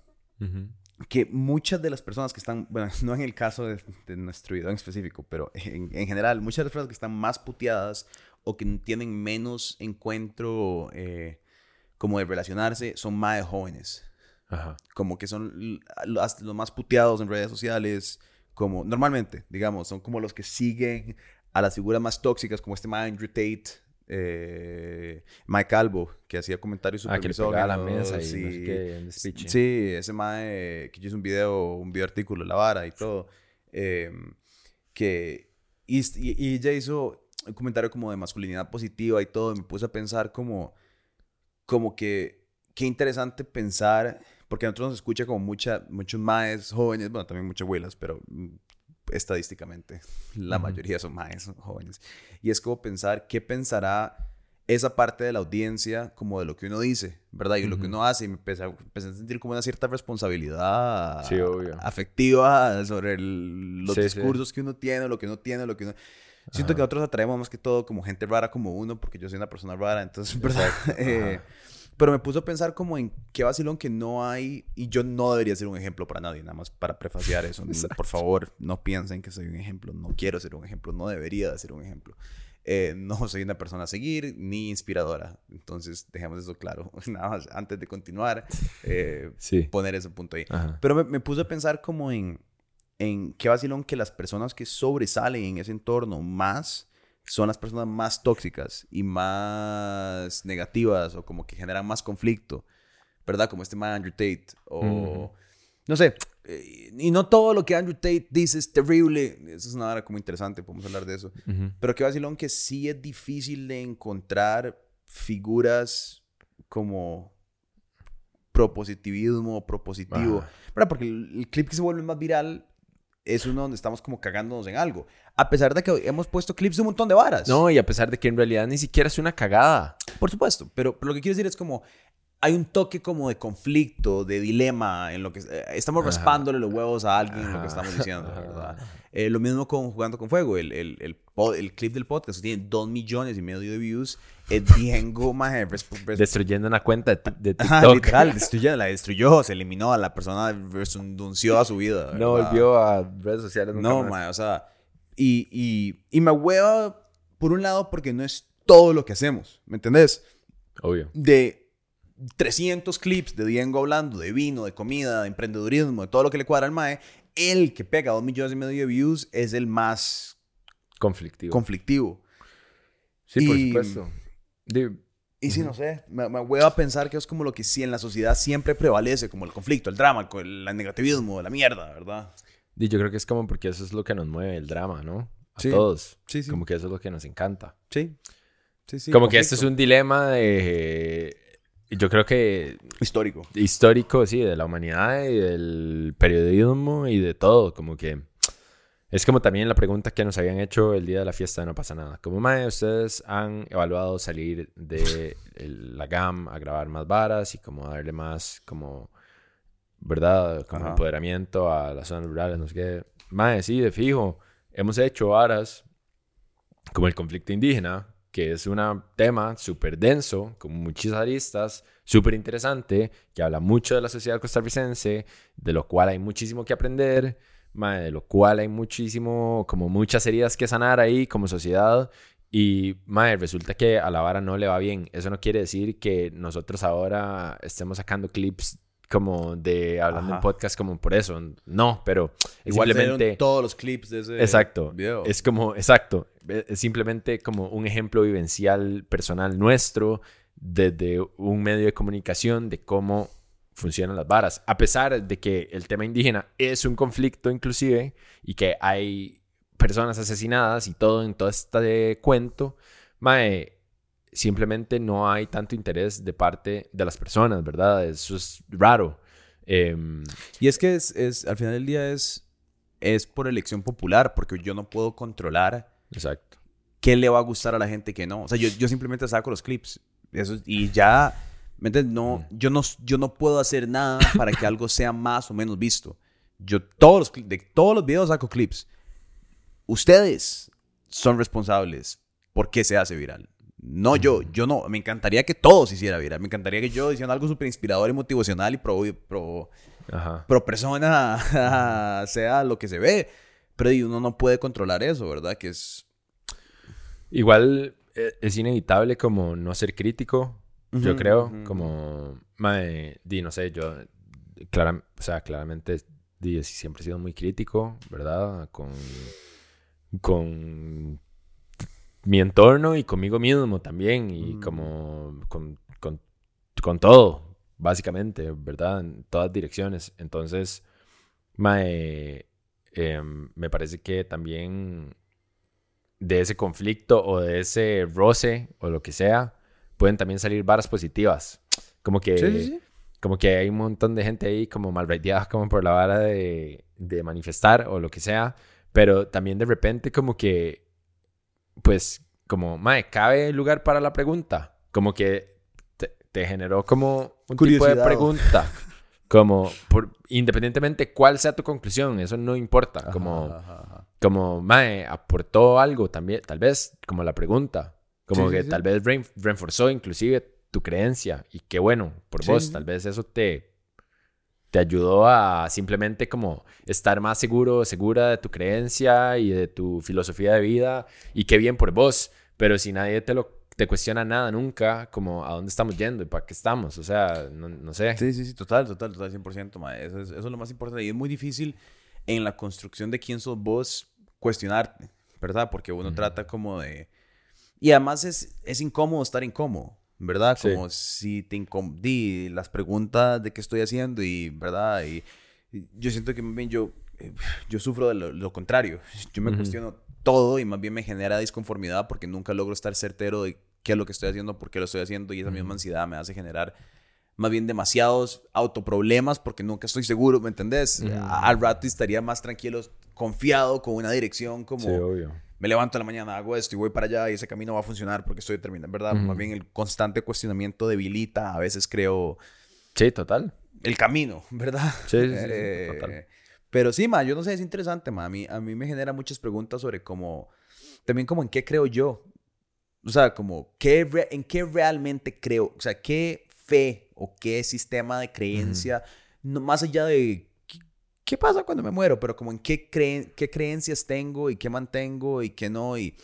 que muchas de las personas que están, bueno, no en el caso de, nuestro video en específico, pero en, general, muchas de las personas que están más puteadas o que tienen menos encuentro eh, como de relacionarse son más jóvenes, Ajá. Como que son los más puteados en redes sociales. Como normalmente, digamos, son como los que siguen a las figuras más tóxicas, como este Andrew Tate, eh, Mike Calvo, que hacía comentarios Ah, super que le pegaba a la mesa y no sé qué. Sí, ese mae que hice un video, un video artículo, la vara y todo. eh, que. Y, ella hizo un comentario como de masculinidad positiva y todo. Y me puse a pensar como. Como que. Qué interesante pensar. Porque a nosotros nos escucha como mucha, muchos maes jóvenes, bueno, también muchas abuelas, pero estadísticamente la Ujú. mayoría son maes jóvenes. Y es como pensar qué pensará esa parte de la audiencia como de lo que uno dice, ¿verdad? Y lo que uno hace. Y me empecé a, empecé a sentir como una cierta responsabilidad Sí, afectiva sobre el- los Sí, sí. discursos que uno tiene, lo que uno tiene, lo que uno... Siento Ajá. que nosotros atraemos más que todo como gente rara como uno, porque yo soy una persona rara, entonces, ¿verdad? Pero me puso a pensar como en qué vacilón que no hay, y yo no debería ser un ejemplo para nadie, nada más para prefaciar eso. Por favor, no piensen que soy un ejemplo, no quiero ser un ejemplo, no debería de ser un ejemplo. Eh, no soy una persona a seguir ni inspiradora, entonces dejemos eso claro. Nada más, antes de continuar, eh, Sí. poner ese punto ahí. Ajá. Pero me, me puse a pensar como en, en qué vacilón que las personas que sobresalen en ese entorno más son las personas más tóxicas y más negativas o como que generan más conflicto, ¿verdad? Como este man Andrew Tate o... No sé, eh, y no todo lo que Andrew Tate dice es terrible, eso es una hora como interesante, podemos hablar de eso. Ujú. Pero qué vacilón que sí es difícil de encontrar figuras como propositivismo, propositivo. Ajá. ¿Verdad? Porque el, el clip que se vuelve más viral es uno donde estamos como cagándonos en algo. A pesar de que hemos puesto clips de un montón de varas. No, y a pesar de que en realidad ni siquiera es una cagada. Por supuesto. Pero, pero lo que quiero decir es como... Hay un toque como de conflicto, de dilema en lo que... eh, estamos Ajá. raspándole los huevos a alguien en lo Ajá. que estamos diciendo, Ajá. ¿verdad? Eh, lo mismo con Jugando con Fuego. El, el, el, pod- el clip del podcast tiene dos millones y medio de views. Es bien goma... Destruyendo una cuenta de, de Ajá, TikTok. literal, destruyó, la destruyó, se eliminó a la persona, denunció a su vida. No ¿verdad? volvió a redes sociales nunca No, más. o sea, y, y, y me hueva por un lado porque no es todo lo que hacemos, ¿me entendés? Obvio. De 300 clips de Diego hablando de vino, de comida, de emprendedurismo, de todo lo que le cuadra al mae, el que pega 2 millones y medio de views es el más Conflictivo. conflictivo. sí, por y- supuesto. Di- Y sí, no sé, me, me hueva pensar que es como lo que sí en la sociedad siempre prevalece, como el conflicto, el drama, el, el negativismo, la mierda, ¿verdad? Di, yo creo que es como porque eso es lo que nos mueve, el drama, ¿no? A Sí. todos. Sí, sí. Como que eso es lo que nos encanta. Sí. Sí, sí. como que este es un dilema de... Yo creo que Histórico. histórico, sí, de la humanidad y del periodismo y de todo, como que es como también la pregunta que nos habían hecho el día de la fiesta de No pasa nada. Como mae, ustedes han evaluado salir de el- la GAM a grabar más varas y como darle más como verdad, como Ajá. empoderamiento a las zonas rurales, no sé qué. Mae, sí, de fijo. Hemos hecho varas como el conflicto indígena, que es un tema súper denso, con muchas aristas, súper interesante, que habla mucho de la sociedad costarricense, de lo cual hay muchísimo que aprender, mae, de lo cual hay muchísimo, como muchas heridas que sanar ahí como sociedad. Y, mae, resulta que a la vara no le va bien. Eso no quiere decir que nosotros ahora estemos sacando clips como de hablando en Ajá. podcast como por eso. No, pero es Igual simplemente... todos los clips de ese Exacto. video. Es como, exacto. Es simplemente como un ejemplo vivencial personal nuestro desde un medio de comunicación de cómo funcionan las varas. A pesar de que el tema indígena es un conflicto inclusive y que hay personas asesinadas y todo en todo este cuento, mae, simplemente no hay tanto interés de parte de las personas, ¿verdad? Eso es raro. Em, Y es que es, es- al final del día es, es por elección popular, porque yo no puedo controlar exacto. qué le va a gustar a la gente y qué no. O sea, yo, yo simplemente saco los clips. Eso, y ya, ¿me entiendes? No, yo, no, yo no puedo hacer nada para que algo sea más o menos visto. Yo todos los, de todos los videos saco clips. Ustedes son responsables por qué se hace viral. No yo, yo no. Me encantaría que todo se hiciera viral. Me encantaría que yo diciendo algo súper inspirador y motivacional y pro, pro, Ajá. pro persona sea lo que se ve. Pero uno no puede controlar eso, ¿verdad? Que es... Igual eh, es inevitable como no ser crítico, yo creo. Como, mae, di, no sé, yo clara, o sea, claramente di, siempre he sido muy crítico, ¿verdad? Con, con mi entorno y conmigo mismo también, y Mm. como con, con, con todo, básicamente, ¿verdad? En todas direcciones. Entonces, mae, em, me parece que también de ese conflicto o de ese roce o lo que sea, pueden también salir varas positivas. Como que, Sí, sí, sí. como que hay un montón de gente ahí como malraiteada como por la vara de, de manifestar o lo que sea, pero también de repente como que, pues, como, mae, cabe lugar para la pregunta. Como que te, te generó como un tipo de pregunta. Como, por, independientemente cuál sea tu conclusión, eso no importa. Ajá, Como, ajá, ajá. como, mae, aportó algo también, tal vez, como la pregunta. Como Sí, que sí. tal vez reforzó inclusive tu creencia. Y qué bueno, por vos, tal vez eso te, te ayudó a simplemente como estar más seguro, segura de tu creencia y de tu filosofía de vida. Y qué bien por vos. Pero si nadie te lo te cuestiona nada nunca, como a dónde estamos yendo y para qué estamos. O sea, no, no sé. Sí, sí, sí, total, total, total, 100%, ma. Eso es, eso es lo más importante. Y es muy difícil en la construcción de quién sos vos cuestionarte, ¿verdad? Porque uno trata como de... Y además es, es incómodo estar incómodo, ¿verdad? Sí. Como si te incomodí las preguntas de qué estoy haciendo y, ¿verdad? Y, y yo siento que más bien yo, eh, yo sufro de lo, lo contrario. Yo me cuestiono todo y más bien me genera disconformidad porque nunca logro estar certero de qué es lo que estoy haciendo, por qué lo estoy haciendo y esa misma ansiedad me hace generar más bien demasiados autoproblemas porque nunca estoy seguro, ¿me entendés? Al rato estaría más tranquilo, confiado, con una dirección, como Sí, obvio. Me levanto en la mañana, hago esto y voy para allá y ese camino va a funcionar porque estoy determinado, ¿verdad? Más bien el constante cuestionamiento debilita, a veces creo, Sí, total. el camino, ¿verdad? Sí, sí, sí, sí, Eh, total. Pero sí, ma, yo no sé, es interesante, ma. A mí, a mí me genera muchas preguntas sobre cómo, también como en qué creo yo. O sea, como, ¿qué ¿en qué realmente creo? O sea, ¿qué fe o qué sistema de creencia, no, más allá de ¿qué, pasa cuando me muero? Pero como en qué, creen, qué creencias tengo y qué mantengo y qué no. Y,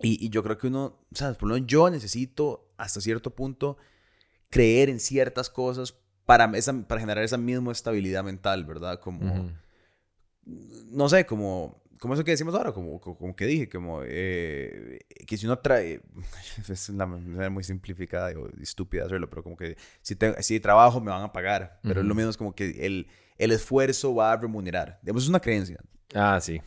y, y yo creo que uno, o sea, por lo menos yo necesito hasta cierto punto creer en ciertas cosas para, esa, para generar esa misma estabilidad mental, ¿verdad? Como, Ujú. no sé, como, como eso que decimos ahora, como, como, como que dije, como eh, que si uno trae, es una manera muy simplificada y estúpida hacerlo, pero como que si, te- si trabajo me van a pagar, pero es lo Ujú. mismo, es como que el, el esfuerzo va a remunerar. Digamos, es una creencia, Ah, sí.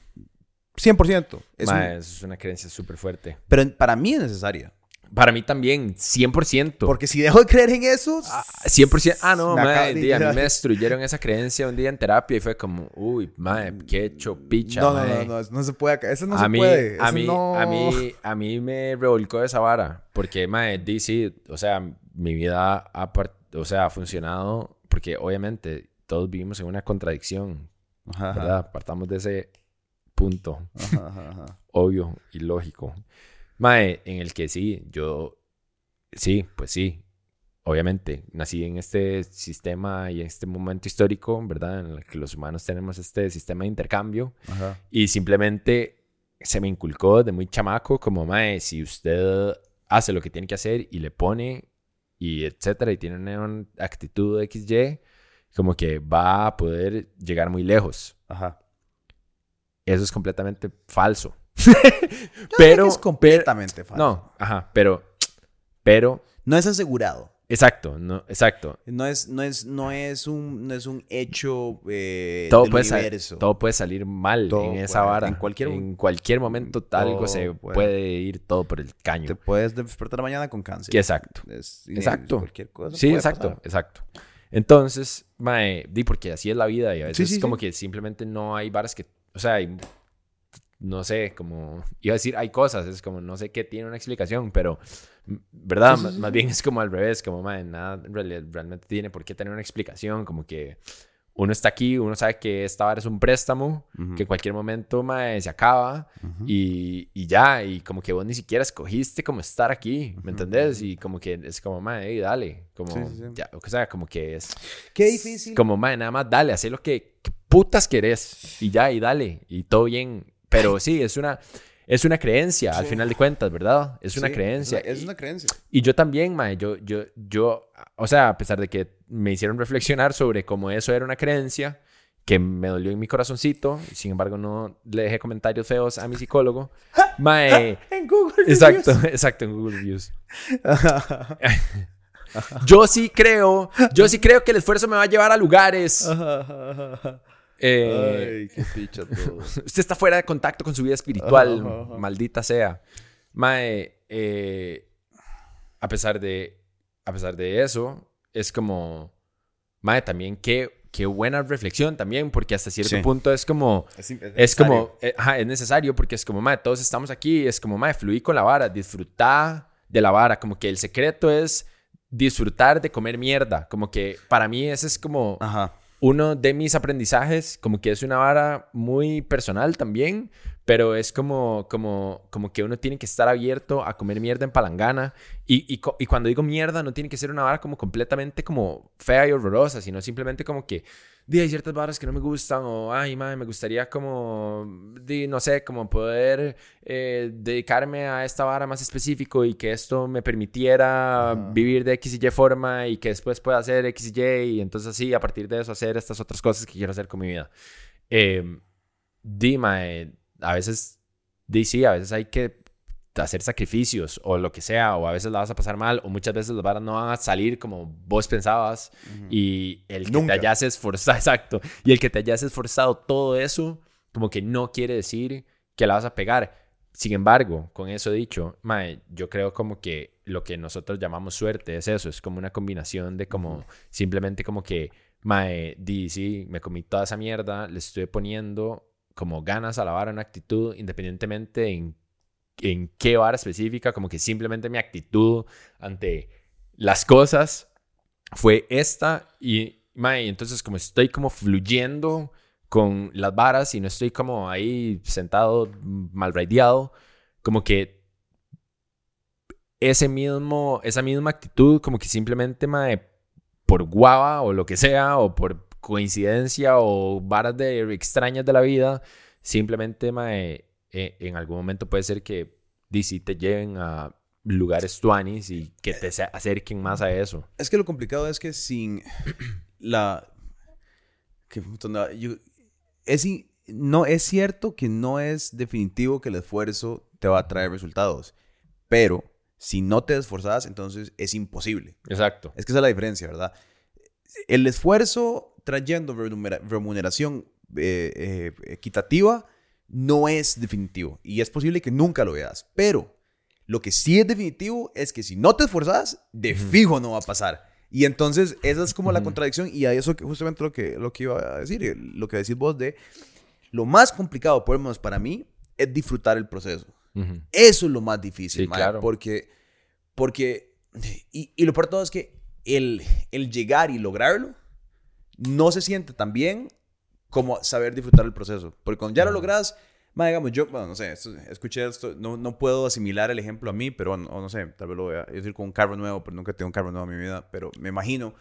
100%. Es un- Ma, es una creencia súper fuerte. pero para mí es necesaria. Para mí también, 100%. Porque si dejo de creer en eso, Ah, 100%. Ah, no, de- di, a mí me destruyeron esa creencia un día en terapia y fue como, uy, mae, qué hecho picha, no, no, no, no, no se puede, eso no a se mí, puede. a mí, no- a mí, a mí me revolcó esa vara. Porque, di, sí, o sea, mi vida ha, o sea, ha funcionado porque obviamente todos vivimos en una contradicción, Ajá, ¿verdad? Partamos de ese punto ajá, obvio y lógico. Mae, en el que sí, yo, sí, pues sí, obviamente, nací en este sistema y en este momento histórico, ¿verdad? En el que los humanos tenemos este sistema de intercambio Ajá. y simplemente se me inculcó desde muy chamaco como, mae, si usted hace lo que tiene que hacer y le pone y etcétera y tiene una actitud XY, como que va a poder llegar muy lejos. Ajá. Eso es completamente falso. Pero es completamente falso. No, ajá, pero, pero, No es asegurado. exacto, no, exacto. No es, no es, no es, un, no es un hecho eh, Todo del puede, universo. todo puede salir mal Todo en esa puede, vara. en cualquier- en cualquier momento algo se puede. puede. ir todo por el Te caño. puedes despertar mañana con cáncer. Exacto. Es- Exacto. Cualquier cosa Sí, exacto, pasar. exacto. Entonces, mae, di porque así es la vida y a veces sí, como sí. que simplemente no hay varas que, o sea, hay- no sé, como, iba a decir, hay cosas, es como, no sé qué tiene una explicación, pero, ¿verdad? Sí, sí, Más- sí, Más sí. bien es como al revés, como, mae, nada realmente tiene por qué tener una explicación, como que uno está aquí, uno sabe que esta vara es un préstamo, que en cualquier momento, mae, se acaba y, y ya, y como que vos ni siquiera escogiste como estar aquí, ¿me entendés? Y como que es como, mae, dale, como, Sí, sí, sí. ya, o sea, como que es... Qué difícil. Como, mae, nada más dale, haz lo que, que putas querés y ya, y dale, y todo bien. Pero sí, es una... es una creencia, al final de cuentas, ¿verdad? Es una creencia. Es una, es una creencia. Y yo también, mae, yo, yo, yo, o sea, a pesar de que me hicieron reflexionar sobre cómo eso era una creencia, que me dolió en mi corazoncito, sin embargo no le dejé comentarios feos a mi psicólogo, mae, En Google. exacto, exacto, en Google Reviews. Yo sí creo, yo sí creo que el esfuerzo me va a llevar a lugares. Eh, Ay, qué picha todo. usted está fuera de contacto con su vida espiritual, Ajá, ajá. maldita sea. Mae, eh, a pesar de, a pesar de eso, es como, mae, también qué, qué buena reflexión también, porque hasta cierto Sí. punto es como, Es, es es como, eh, ajá, es necesario porque es como, mae, todos estamos aquí, es como, mae, fluir con la vara, disfrutar de la vara, como que el secreto es disfrutar de comer mierda, como que para mí ese es como Ajá. Uno de mis aprendizajes, como que es una vara muy personal también, pero es como, como, como que uno tiene que estar abierto a comer mierda en palangana. Y, y, y cuando digo mierda, no tiene que ser una vara como completamente como fea y horrorosa, sino simplemente como que, di, hay ciertas varas que no me gustan, o, ay, madre, me gustaría como, di, no sé, como poder eh, dedicarme a esta vara más específico y que esto me permitiera vivir de X y Y forma y que después pueda hacer X y Y y entonces así, a partir de eso, hacer estas otras cosas que quiero hacer con mi vida. Eh, di, mae, a veces, di, sí, a veces hay que hacer sacrificios o lo que sea, o a veces la vas a pasar mal, o muchas veces las varas no van a salir como vos pensabas, y el que Nunca. te hayas esforzado, exacto, y el que te hayas esforzado todo eso, como que no quiere decir que la vas a pegar. Sin embargo, con eso dicho, mae, yo creo como que lo que nosotros llamamos suerte es eso, es como una combinación de como simplemente como que, mae, di, sí, me comí toda esa mierda, le estoy poniendo como ganas a la vara, una actitud, independientemente en, en qué vara específica, como que simplemente mi actitud ante las cosas fue esta y, mae, entonces como estoy como fluyendo con las varas y no estoy como ahí sentado mal raideado, como que ese mismo, esa misma actitud, como que simplemente, mae, por guava o lo que sea, o por coincidencia o varas de extrañas de la vida, simplemente, mae, eh, en algún momento puede ser que DC te lleven a lugares tuanis y que te acerquen más a eso. Es que lo complicado es que sin la... Que, yo- es, no, es cierto que no es definitivo que el esfuerzo te va a traer resultados, pero si no te esforzas, entonces es imposible. Exacto. Es que esa es la diferencia, ¿verdad? El esfuerzo trayendo remunera- remuneración eh, eh, equitativa no es definitivo y es posible que nunca lo veas, pero lo que sí es definitivo es que si no te esforzas, de fijo no va a pasar. Y entonces esa es como la contradicción y a eso que justamente lo que, lo que iba a decir, eh, lo que decís vos de lo más complicado, por lo menos para mí, es disfrutar el proceso. Eso es lo más difícil, Sí, claro. porque, porque, y, y lo peor todo es que el, el llegar y lograrlo no se siente tan bien como saber disfrutar el proceso. Porque cuando ya lo logras, mae, digamos, yo, bueno, no sé, esto- escuché esto, no, no puedo asimilar el ejemplo a mí, pero no, no sé, tal vez lo voy a decir con un carro nuevo, pero nunca tengo un carro nuevo en mi vida, pero me imagino.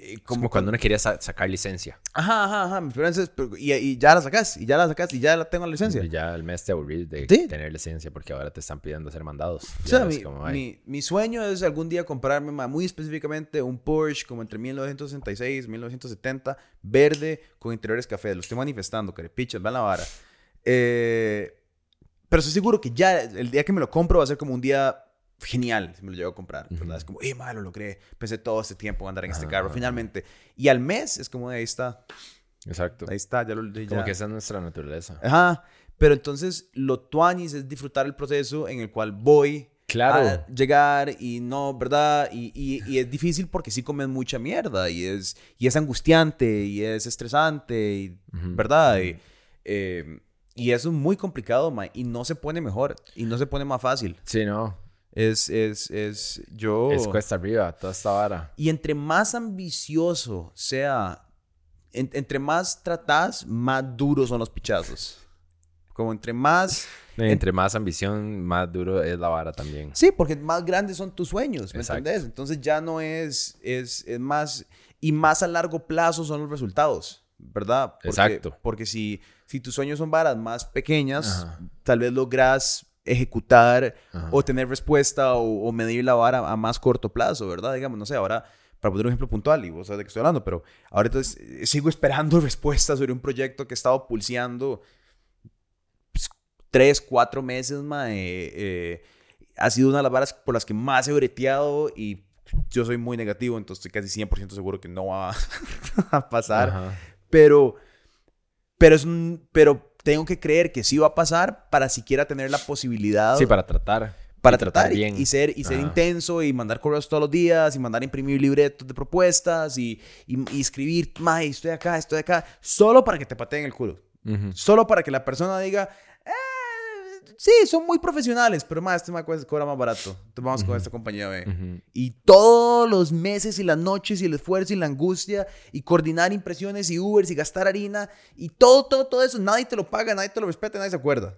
Eh, como cuando uno quería sa- sacar licencia. Ajá, ajá, ajá. pero- y, y ya la sacas, y ya la sacas, y ya la tengo la licencia. Y ya el mes te aburrís de Sí. tener licencia porque ahora te están pidiendo hacer mandados. O sea, mi, como, ay, mi- mi sueño es algún día comprarme muy específicamente un Porsche como entre 1966 y 1970, verde con interiores café. Lo estoy manifestando, carepichas, van la vara. Eh, pero estoy seguro que ya el día que me lo compro va a ser como un día genial me lo llego a comprar. ¿verdad? Ujú. Es como, eh, ma, lo logré. Pensé todo este tiempo andar en este Ajá, carro, finalmente. Y al mes es como, ahí está, Exacto. ahí está, ya lo ya. Como que esa es nuestra naturaleza. Ajá. Pero entonces lo tuanis es disfrutar el proceso en el cual voy Claro. a llegar y no, ¿verdad? Y, y- y es difícil porque sí comes mucha mierda y es, y es angustiante y es estresante, y, Ujú. ¿verdad? Y, eh, y eso es muy complicado, ma, y no se pone mejor y no se pone más fácil. Sí, no. Es, es, es, yo... Es cuesta arriba, toda esta vara. Y entre más ambicioso sea, en- entre más tratás, más duros son los pichazos. Como entre más... Entre más ambición, más duro es la vara también. Sí, porque más grandes son tus sueños, ¿me Exacto. entendés? Entonces ya no es, es, es más, y más a largo plazo son los resultados. ¿verdad? Porque, Exacto. Porque si, si tus sueños son varas más pequeñas, tal vez logras ejecutar o tener respuesta o, medir la vara a más corto plazo, ¿verdad? Digamos, no sé, ahora, para poner un ejemplo puntual, y vos sabes de qué estoy hablando, pero ahora entonces eh, sigo esperando respuestas sobre un proyecto que he estado pulseando pues, tres, cuatro meses, mae. Eh, ha sido una de las varas por las que más he breteado y yo soy muy negativo, entonces estoy casi 100% seguro que no va a pasar. Pero, pero, es un, pero tengo que creer que sí va a pasar para siquiera tener la posibilidad. Sí, para tratar. Para tratar, bien. Y, ser, y ser intenso y mandar correos todos los días y mandar imprimir libretos de propuestas y, y, escribir, May, estoy acá, estoy acá, solo para que te pateen el culo. Solo para que la persona diga, sí, son muy profesionales, pero más, este me cobra más barato. Entonces vamos con esta compañía B. Y todos los meses y las noches y el esfuerzo y la angustia y coordinar impresiones y Ubers y gastar harina y todo, todo, todo eso, nadie te lo paga, nadie te lo respeta, nadie se acuerda.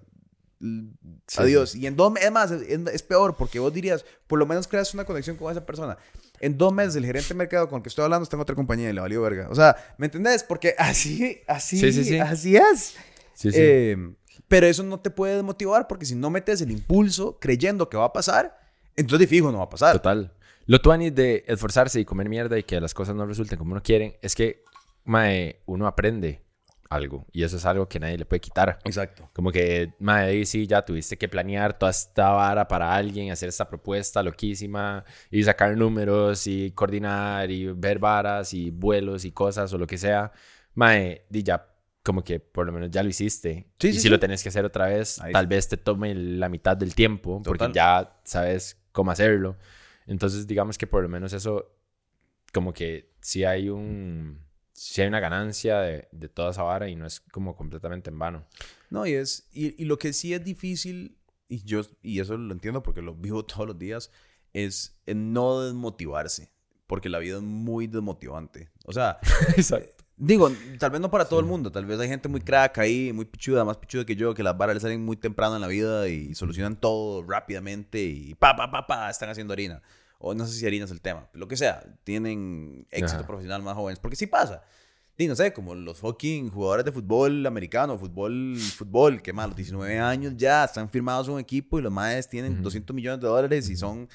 Adiós. Y en dos meses, es más, es, peor porque vos dirías, por lo menos creas una conexión con esa persona. En dos meses, el gerente de mercado con el que estoy hablando está en otra compañía y le valió verga. O sea, ¿me entendés? Porque así, así, así es. Sí, sí. Eh, pero eso no te puede desmotivar porque si no metes el impulso creyendo que va a pasar, entonces de fijo no va a pasar. Total. Lo tuanis de esforzarse y comer mierda y que las cosas no resulten como uno quiere es que mae, uno aprende algo y eso es algo que nadie le puede quitar. Exacto. Como que, mae, sí, ya tuviste que planear toda esta vara para alguien, hacer esta propuesta loquísima y sacar números y coordinar y ver varas y vuelos y cosas o lo que sea. Mae, di ya como que por lo menos ya lo hiciste. y si lo tenés que hacer otra vez, tal vez te tome la mitad del tiempo, porque ya sabes cómo hacerlo. Entonces, digamos que por lo menos eso, como que si hay un, si hay una ganancia de, de, toda esa vara y no es como completamente en vano. No, y es, y, y lo que sí es difícil, y yo, y eso lo entiendo porque lo vivo todos los días, es no desmotivarse, porque la vida es muy desmotivante. O sea, Exacto. Digo, tal vez no para todo el mundo, tal vez hay gente muy crack ahí, muy pichuda, más pichuda que yo, que las varas le salen muy temprano en la vida y solucionan todo rápidamente y pa, pa, pa, pa, están haciendo harina. O no sé si harina es el tema, lo que sea, tienen éxito profesional más jóvenes, porque sí pasa. Y no sé, como los fucking jugadores de fútbol americano, fútbol, fútbol, que más, los 19 años ya están firmados un equipo y los maes tienen 200 millones de dólares y son...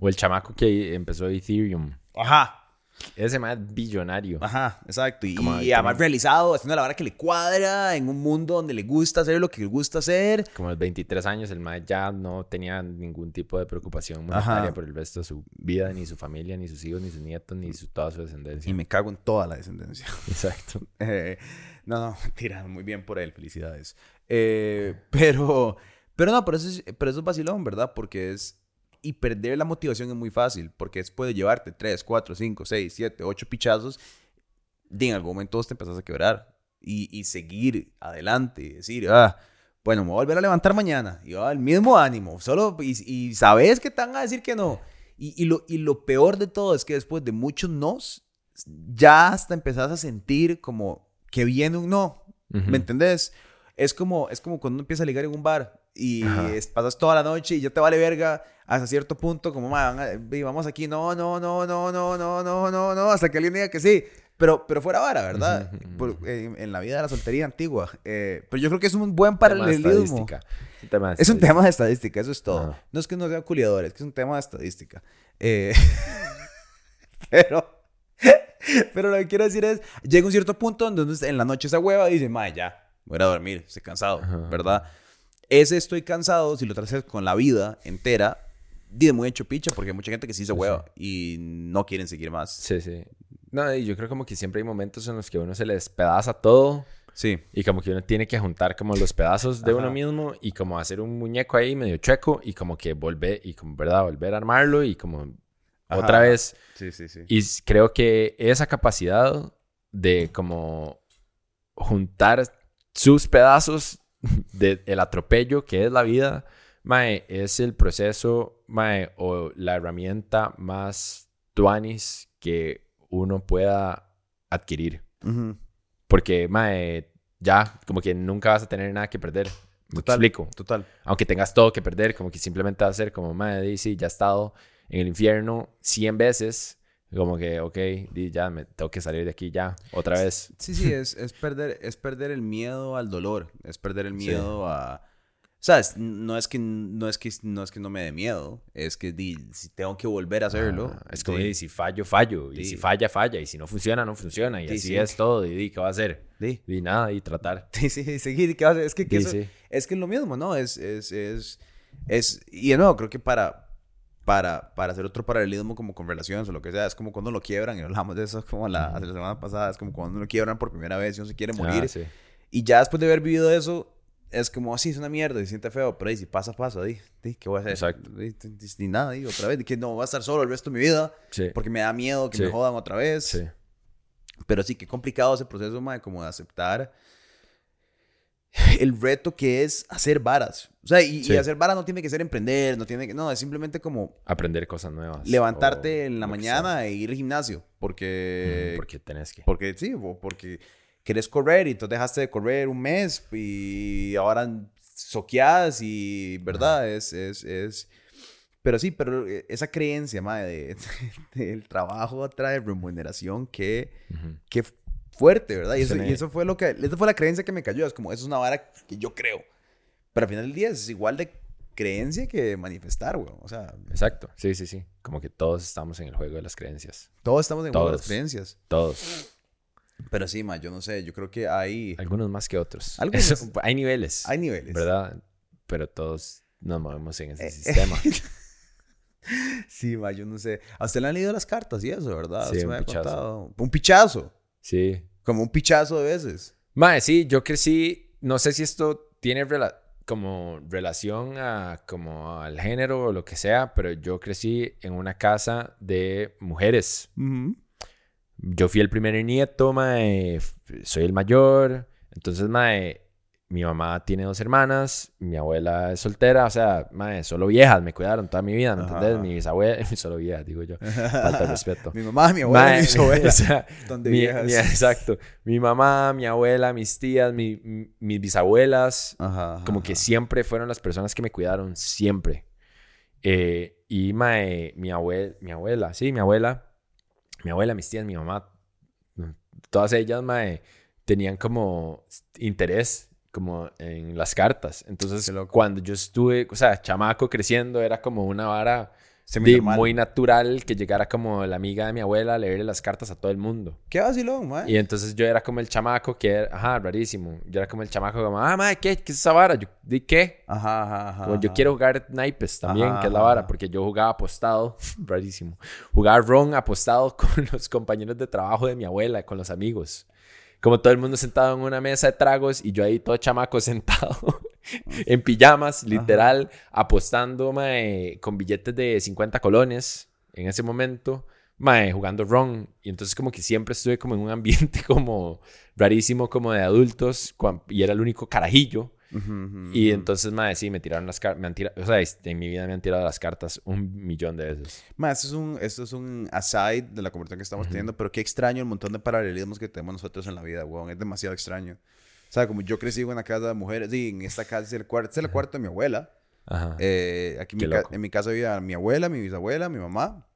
O el chamaco que empezó Ethereum. Ajá, ese más billonario. Ajá, exacto. Y, además realizado, haciendo la vara que le cuadra, en un mundo donde le gusta hacer lo que le gusta hacer. Como a los 23 años, el más ya no tenía ningún tipo de preocupación monetaria por el resto de su vida, ni su familia, ni sus hijos, ni sus nietos, ni su, toda su descendencia. Y me cago en toda la descendencia. Exacto. Eh, no, no, tira, muy bien por él, felicidades. Eh, pero, pero no, pero eso, pero eso es vacilón, ¿verdad? Porque es y perder la motivación es muy fácil, porque después de llevarte 3, 4, 5, 6, 7, 8 pichazos, en algún momento te empezás a quebrar y, y seguir adelante y decir, ah, bueno, me voy a volver a levantar mañana y va el mismo ánimo, solo y, y, sabes que te van a decir que no. Y, y, lo, y lo peor de todo es que después de muchos nos, ya hasta empezás a sentir como que viene un no, ¿me entendés? Es como, es como cuando uno empieza a ligar en un bar y pasas toda la noche y ya te vale verga hasta cierto punto, como, vamos aquí, no, no, no, no, no, no, no, no, no, hasta que alguien diga que sí. Pero, pero fuera vara, ¿verdad? en, la vida de la soltería antigua. Eh, pero yo creo que es un buen paralelismo. Es un tema de estadística, eso es todo. No es que no sean culiadores, es que es un tema de estadística. Eh, pero, pero lo que quiero decir es, llega un cierto punto donde en la noche esa hueva dice, madre, ya, voy a dormir, estoy cansado, ¿verdad? Ese estoy cansado, si lo traes con la vida entera, de muy hecho picha, porque hay mucha gente que sí se hueva y no quieren seguir más. Sí, sí. No, y yo creo como que siempre hay momentos en los que uno se le despedaza todo. Sí. Y como que uno tiene que juntar como los pedazos de uno mismo y como hacer un muñeco ahí medio chueco y como que volver, y como, ¿verdad? Volver a armarlo y como otra vez. Sí, sí, sí. Y creo que esa capacidad de como juntar sus pedazos del el atropello que es la vida, mae, es el proceso, mae, o la herramienta más tuanis que uno pueda adquirir. Porque, mae, ya, como que nunca vas a tener nada que perder. ¿Me explico? Total. Aunque tengas todo que perder, como que simplemente va a ser como, mae, sí, ya he estado en el infierno 100 veces, Como que, ok, di, ya me tengo que salir de aquí ya, otra vez. Sí, sí, es, es, perder, es perder el miedo al dolor, es perder el miedo a... ¿Sabes? No es que no, es que, no es que no me dé miedo, es que di, si tengo que volver a hacerlo... Ah, es como, di, si fallo, fallo. Y Di. si falla, falla. Y si no funciona, no funciona. Y así sí. es todo. Y di, ¿qué va a hacer? di. Di nada y tratar. Sí, sí, sí, ¿qué vas a hacer? Es que, que eso- sí. es que es lo mismo, ¿no? Es, es, es, es, y de nuevo, creo que para, para, para hacer otro paralelismo como con relaciones o lo que sea, es como cuando lo quiebran, y hablamos de eso como la, la semana pasada, es como cuando lo quiebran por primera vez y uno se quiere morir, Ah, sí. y ya después de haber vivido eso, es como, así es una mierda, se siente feo, pero ahí si pasa, pasa, di, di, ¿qué voy a hacer? Exacto. Di, di, di nada, di, otra vez, que no voy a estar solo el resto de mi vida, Sí. porque me da miedo que Sí. me jodan otra vez. Sí. Pero sí, qué complicado ese proceso, mae, como de aceptar el reto que es hacer varas. O sea, y, y Sí. hacer varas no tiene que ser emprender, no tiene que... No, es simplemente como Aprender cosas nuevas. levantarte en la que mañana e ir al gimnasio. Porque... Ujú, Porque tenés que. Porque sí, porque querés correr y tú dejaste de correr un mes y ahora soqueas y... ¿Verdad? Es... es, es... Pero sí, pero eh, esa creencia, madre, de, del trabajo trae remuneración que Ujú. qué fuerte, ¿verdad? Y eso, me- y eso fue lo que, esa fue la creencia que me cayó. Es como, eso es una vara que yo creo. Pero al final del día es igual de creencia que manifestar, güey. O sea, Exacto. Sí, sí, sí. Como que todos estamos en el juego de las creencias. todos estamos en juego de las creencias. Todos. Pero sí, ma, yo no sé, yo creo que hay, Algunos más que otros. Algunos. Eso- hay niveles. hay niveles. ¿Verdad? Pero todos nos movemos en ese Eh, sistema. Sí, ma, yo no sé. A usted le han leído las cartas y eso, ¿verdad? Sí, un me ha pichazo. contado. Un pichazo. Sí. Como un pichazo de veces. Mae, sí, yo crecí, no sé si esto tiene rela- como relación a como al género o lo que sea, pero yo crecí en una casa de mujeres. Yo fui el primer nieto, mae, soy el mayor. Entonces, mae, mi mamá tiene dos hermanas, mi abuela es soltera, o sea, mae, solo viejas, me cuidaron toda mi vida, ¿me Ajá. entendés? Mi bisabuela, solo viejas, digo yo, falta de respeto. Mi mamá, mi abuela, Mae, mi bisabuela. o sea, Donde mi- viejas. mi- exacto. Mi mamá, mi abuela, mis tías, mi- mi- mis bisabuelas, Ajá, como que siempre fueron las personas que me cuidaron, siempre. Eh, y mae, mi, abuela, mi abuela, sí, mi abuela, mi abuela, mis tías, mi mamá, todas ellas, mae, tenían como interés como en las cartas. Entonces, cuando yo estuve, o sea, chamaco creciendo, era como una vara Semi-normal. muy natural que llegara como la amiga de mi abuela a leerle las cartas a todo el mundo. Qué vacilón, mae. Y entonces yo era como el chamaco que era, ajá, rarísimo. Yo era como el chamaco como, ah, madre, ¿qué? ¿Qué es esa vara? Yo, ¿di qué? Ajá, ajá, ajá. Como yo quiero jugar naipes también, Ajá, que es la vara, ajá. porque yo jugaba apostado, rarísimo. Jugaba ron apostado con los compañeros de trabajo de mi abuela, con los amigos. Como todo el mundo sentado en una mesa de tragos y yo ahí todo chamaco sentado en pijamas, literal, apostando mae, con billetes de 50 colones en ese momento, mae, jugando ron. Y entonces como que siempre estuve como en un ambiente como rarísimo, como de adultos, y era el único carajillo. Y entonces, madre, sí, me tiraron las cartas. Me han tirado, o sea, este, en mi vida me han tirado las cartas un millón de veces. Ma, esto es un, esto es un aside de la conversación que estamos teniendo, pero qué extraño el montón de paralelismos que tenemos nosotros en la vida, weón. Es demasiado extraño. O sea, como yo crecí en una casa de mujeres, sí, en esta casa es el cuarto, este es el cuarto de mi abuela. Ajá. Eh, aquí mi, en mi casa vivía mi abuela, mi bisabuela, mi mamá.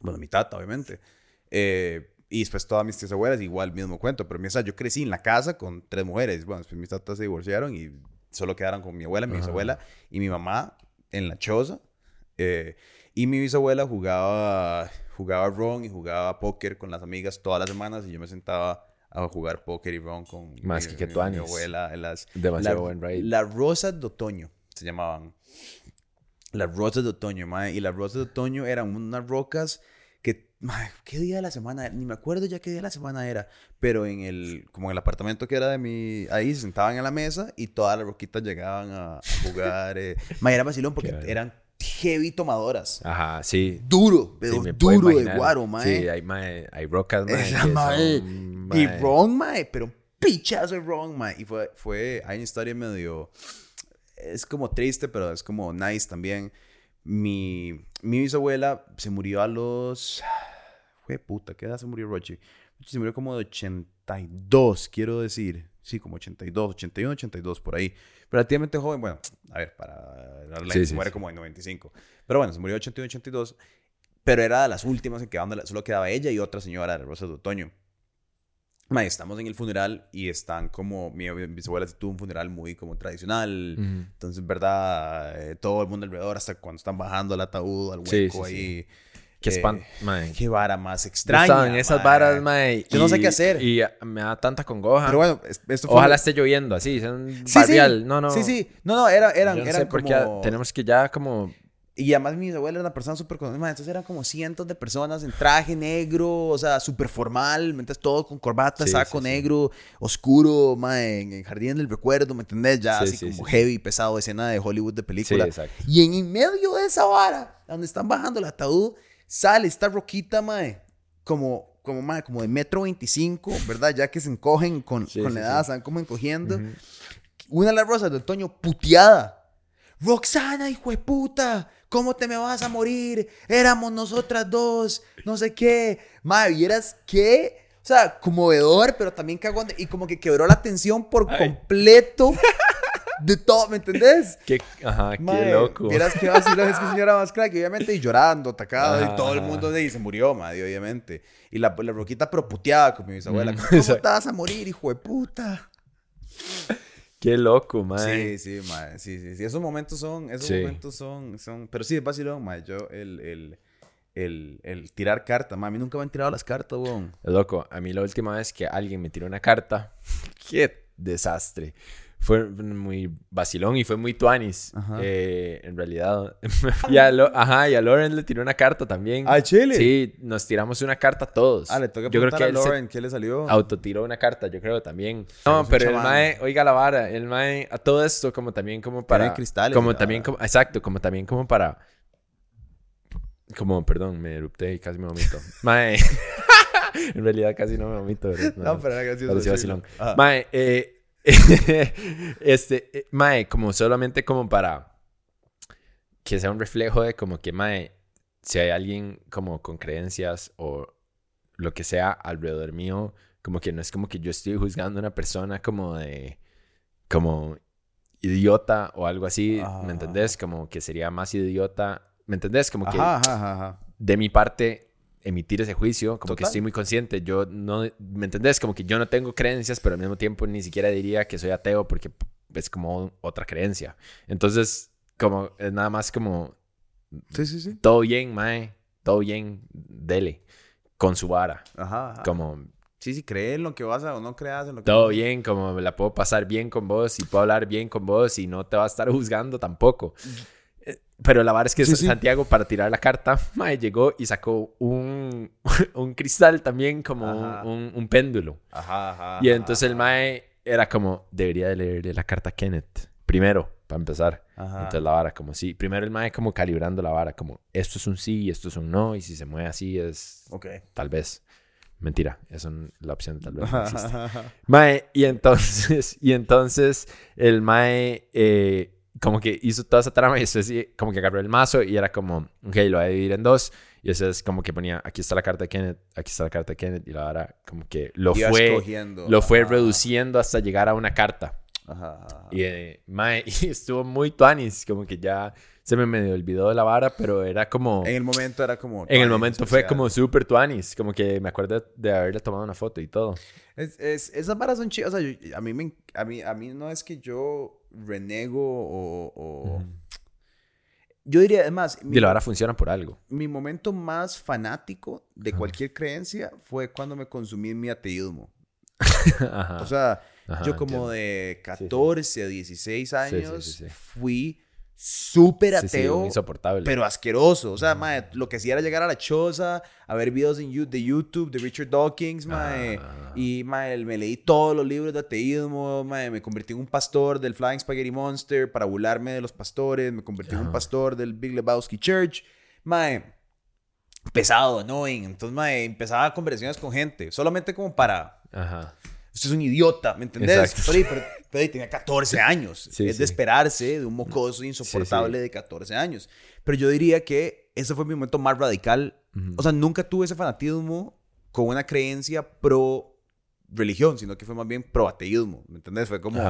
Bueno, mi tata, obviamente. Eh, y después todas mis tías abuelas, igual mismo cuento. Pero mi- o sea, yo crecí en la casa con tres mujeres. Bueno, después mis tatas se divorciaron y solo quedaron con mi abuela, mi bisabuela y mi mamá en la choza. Eh, y mi bisabuela jugaba, jugaba ron y jugaba póker con las amigas todas las semanas y yo me sentaba a jugar póker y ron con Más mi, que mi- mi abuela. en Las, Demasiado la- buen raid. Las rosas de otoño se llamaban. Las rosas de otoño, mae. Y las rosas de otoño eran unas rocas mae, ¿Qué día de la semana? Ni me acuerdo ya qué día de la semana era. Pero en el. Como en el apartamento que era de mi. Ahí se sentaban en la mesa y todas las roquitas llegaban a, a jugar. Eh. mae, era vacilón porque bueno. eran heavy tomadoras. Ajá, sí. Duro, pero Sí, duro de guaro, mae. Sí, hay, mae, hay rocas, mae, Esa mae. son, Y Ron, mae, pero un pichazo de Ron, mae. Y fue, fue, hay una historia medio, es como triste, pero es como nice también. Mi, mi bisabuela se murió a los, fue puta, ¿qué edad se murió Rochi? Rochi se murió como de 82, quiero decir. Sí, como 82, 81, 82, por ahí. Relativamente joven, bueno, a ver, para la Sí, se sí, muere sí. como en 95. Pero bueno, se murió 81, 82. pero era de las últimas en que solo quedaba ella y otra señora de Rosas de Otoño. Mae, estamos en el funeral y están como, mi bisabuela tuvo un funeral muy como tradicional, entonces, ¿verdad? Eh, todo el mundo alrededor, hasta cuando están bajando el ataúd al hueco ahí. Qué espanto, mae. Qué vara más extraña. en esas varas, mae. Yo no sé qué hacer. Y me da tanta congoja. Pero bueno, esto fue... Ojalá esté lloviendo así, un sí, sí. No, no. Sí, sí. No, no, era, eran, Yo no eran sé como... tenemos que ya como Y además mi abuela era una persona súper conocida. Entonces eran como cientos de personas en traje negro, o sea, súper formal. ¿Me entiendes? Todo con corbata, Sí, saco sí, sí. negro, oscuro, mae, en el jardín del recuerdo, ¿me entendés? Ya Sí, así sí, como sí, heavy, pesado, escena de Hollywood de Sí, película. y en, medio de esa vara, donde están bajando el ataúd, sale esta roquita, mae, como, como, mae, como de metro veinticinco, ¿verdad? Ya que se encogen con, Sí, con sí, la edad, sí. están como encogiendo. Ujú. Una de las rosas de otoño puteada. Roxana, hijo de puta, ¿cómo te me vas a morir? Éramos nosotras dos, no sé qué. Madre, ¿vieras qué? O sea, conmovedor, pero también cagón. de- Y como que quebró la tensión por Ay. completo de todo, ¿me entendés? Qué, ajá, qué Mae, loco. Vieras que vacilón es que señora más crack, y obviamente, y llorando, atacada, Ajá, y todo el mundo de ahí se murió, madre, obviamente. Y la, la roquita pero puteada con mi bisabuela. Mm, ¿Cómo exacto. te vas a morir, hijo de puta? Qué loco, mae. Sí, sí, mae, sí, sí, sí. Esos momentos son, esos Sí. momentos son, son, pero sí, es vacilón, mae. Yo, el, el, el, el tirar cartas, mae, a mí nunca me han tirado las cartas, weón. Loco. A mí la última vez que alguien me tiró una carta, qué desastre. Fue muy vacilón y fue muy tuanis. Eh, en realidad. y a Lo- Ajá, y a Lauren le tiró una carta también. ¿A Chile? Sí, nos tiramos una carta todos. Ah, le toca Yo creo que a Lauren qué le salió. autotiró una carta, yo creo también. No, pero el mae, oiga la vara, el mae, a todo esto como también como para... cristales y Como también, como, exacto, como también como para... Como, perdón, me erupté y casi me vomito. Mae, en realidad casi no me vomito, ¿verdad? No, pero era gracioso. vacilón. Mae, eh, este, eh, mae, como solamente como para que sea un reflejo de como que, mae, si hay alguien como con creencias o lo que sea alrededor mío, como que no es como que yo estoy juzgando a una persona como de, como idiota o algo así, Ah. ¿me entendés? Como que sería más idiota, ¿me entendés? Como que ajá, ajá. de mi parte emitir ese juicio, como que Total. estoy muy consciente, yo no, ¿me entendés? Como que yo no tengo creencias, pero al mismo tiempo ni siquiera diría que soy ateo porque es como otra creencia. Entonces, como es nada más como Sí, sí, sí. todo bien, mae, todo bien, dele, con su vara, Ajá, ajá. como Sí, sí, cree en lo que vas a o no creas en lo que todo bien, como la puedo pasar bien con vos y puedo hablar bien con vos y no te va a estar juzgando tampoco. Pero la verdad es que Sí, sí. Santiago para tirar la carta, mae, llegó y sacó un, un cristal también como un, un péndulo. Ajá, ajá. Y ajá, entonces el mae era como, debería de leerle la carta a Kenneth. Primero, para empezar. Ajá. Entonces la vara como sí. Primero el mae como calibrando la vara, como esto es un sí y esto es un no. Y si se mueve así es Ok. tal vez. Mentira, eso n- la opción tal vez no existe. Mae, y entonces, y entonces el Mae eh, como que hizo toda esa trama y después como que agarró el mazo y era como, ok, lo voy a dividir en dos. Y eso es como que ponía, aquí está la carta de Kenneth, aquí está la carta de Kenneth. Y la vara como que lo fue, lo fue Ajá. reduciendo hasta llegar a una carta. Ajá. Y, eh, mae, y estuvo muy tuanis, como que ya se me medio olvidó de la vara, pero era como... En el momento era como. En el momento fue especial. como súper tuanis, como que me acuerdo de haberle tomado una foto y todo. Es, es- esas varas son chidas. O sea, yo- a, mí me, a, mí, a mí no es que yo renego o. o- Yo diría, además, mi, Y la vara funciona por algo. mi momento más fanático de cualquier creencia fue cuando me consumí mi ateísmo. Ajá. O sea, Ajá, yo como entiendo. de sí. 14 a 16 sí, años sí, sí. fui súper Sí, sí, ateo. insoportable. Pero asqueroso. O sea, mae, lo que hacía era llegar a la choza, a ver videos de YouTube de Richard Dawkins, mae. Ah. Y, mae, me leí todos los libros de ateísmo, mae. Me convertí en un pastor del Flying Spaghetti Monster para burlarme de los pastores. Me convertí en un pastor del Big Lebowski Church. Mae, pesado, annoying. Entonces, mae, empezaba conversaciones con gente. Solamente como para... Ajá. Usted es un idiota, ¿me entendés? Pero, pero- pero tenía 14 años. Sí, es sí. de esperarse de un mocoso insoportable de 14 años. Pero yo diría que ese fue mi momento más radical. O sea, nunca tuve ese fanatismo con una creencia pro religión, sino que fue más bien pro-ateísmo, ¿me entendés? Fue como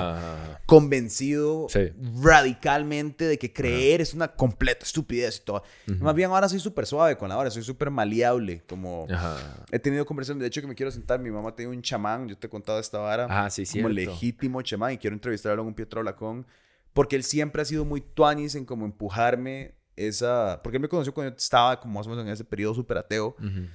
convencido Sí. radicalmente de que creer es una completa estupidez y todo. Ujú. Más bien ahora soy súper suave con la hora, soy súper maleable, como... Ajá. He tenido conversaciones, de hecho que me quiero sentar, mi mamá tiene un chamán, yo te he contado esta vara, Ah, sí, como legítimo chamán y quiero entrevistarlo a un Pietro Lacón, porque él siempre ha sido muy tuanis en como empujarme esa... Porque él me conoció cuando yo estaba como más o menos en ese periodo súper ateo Ujú.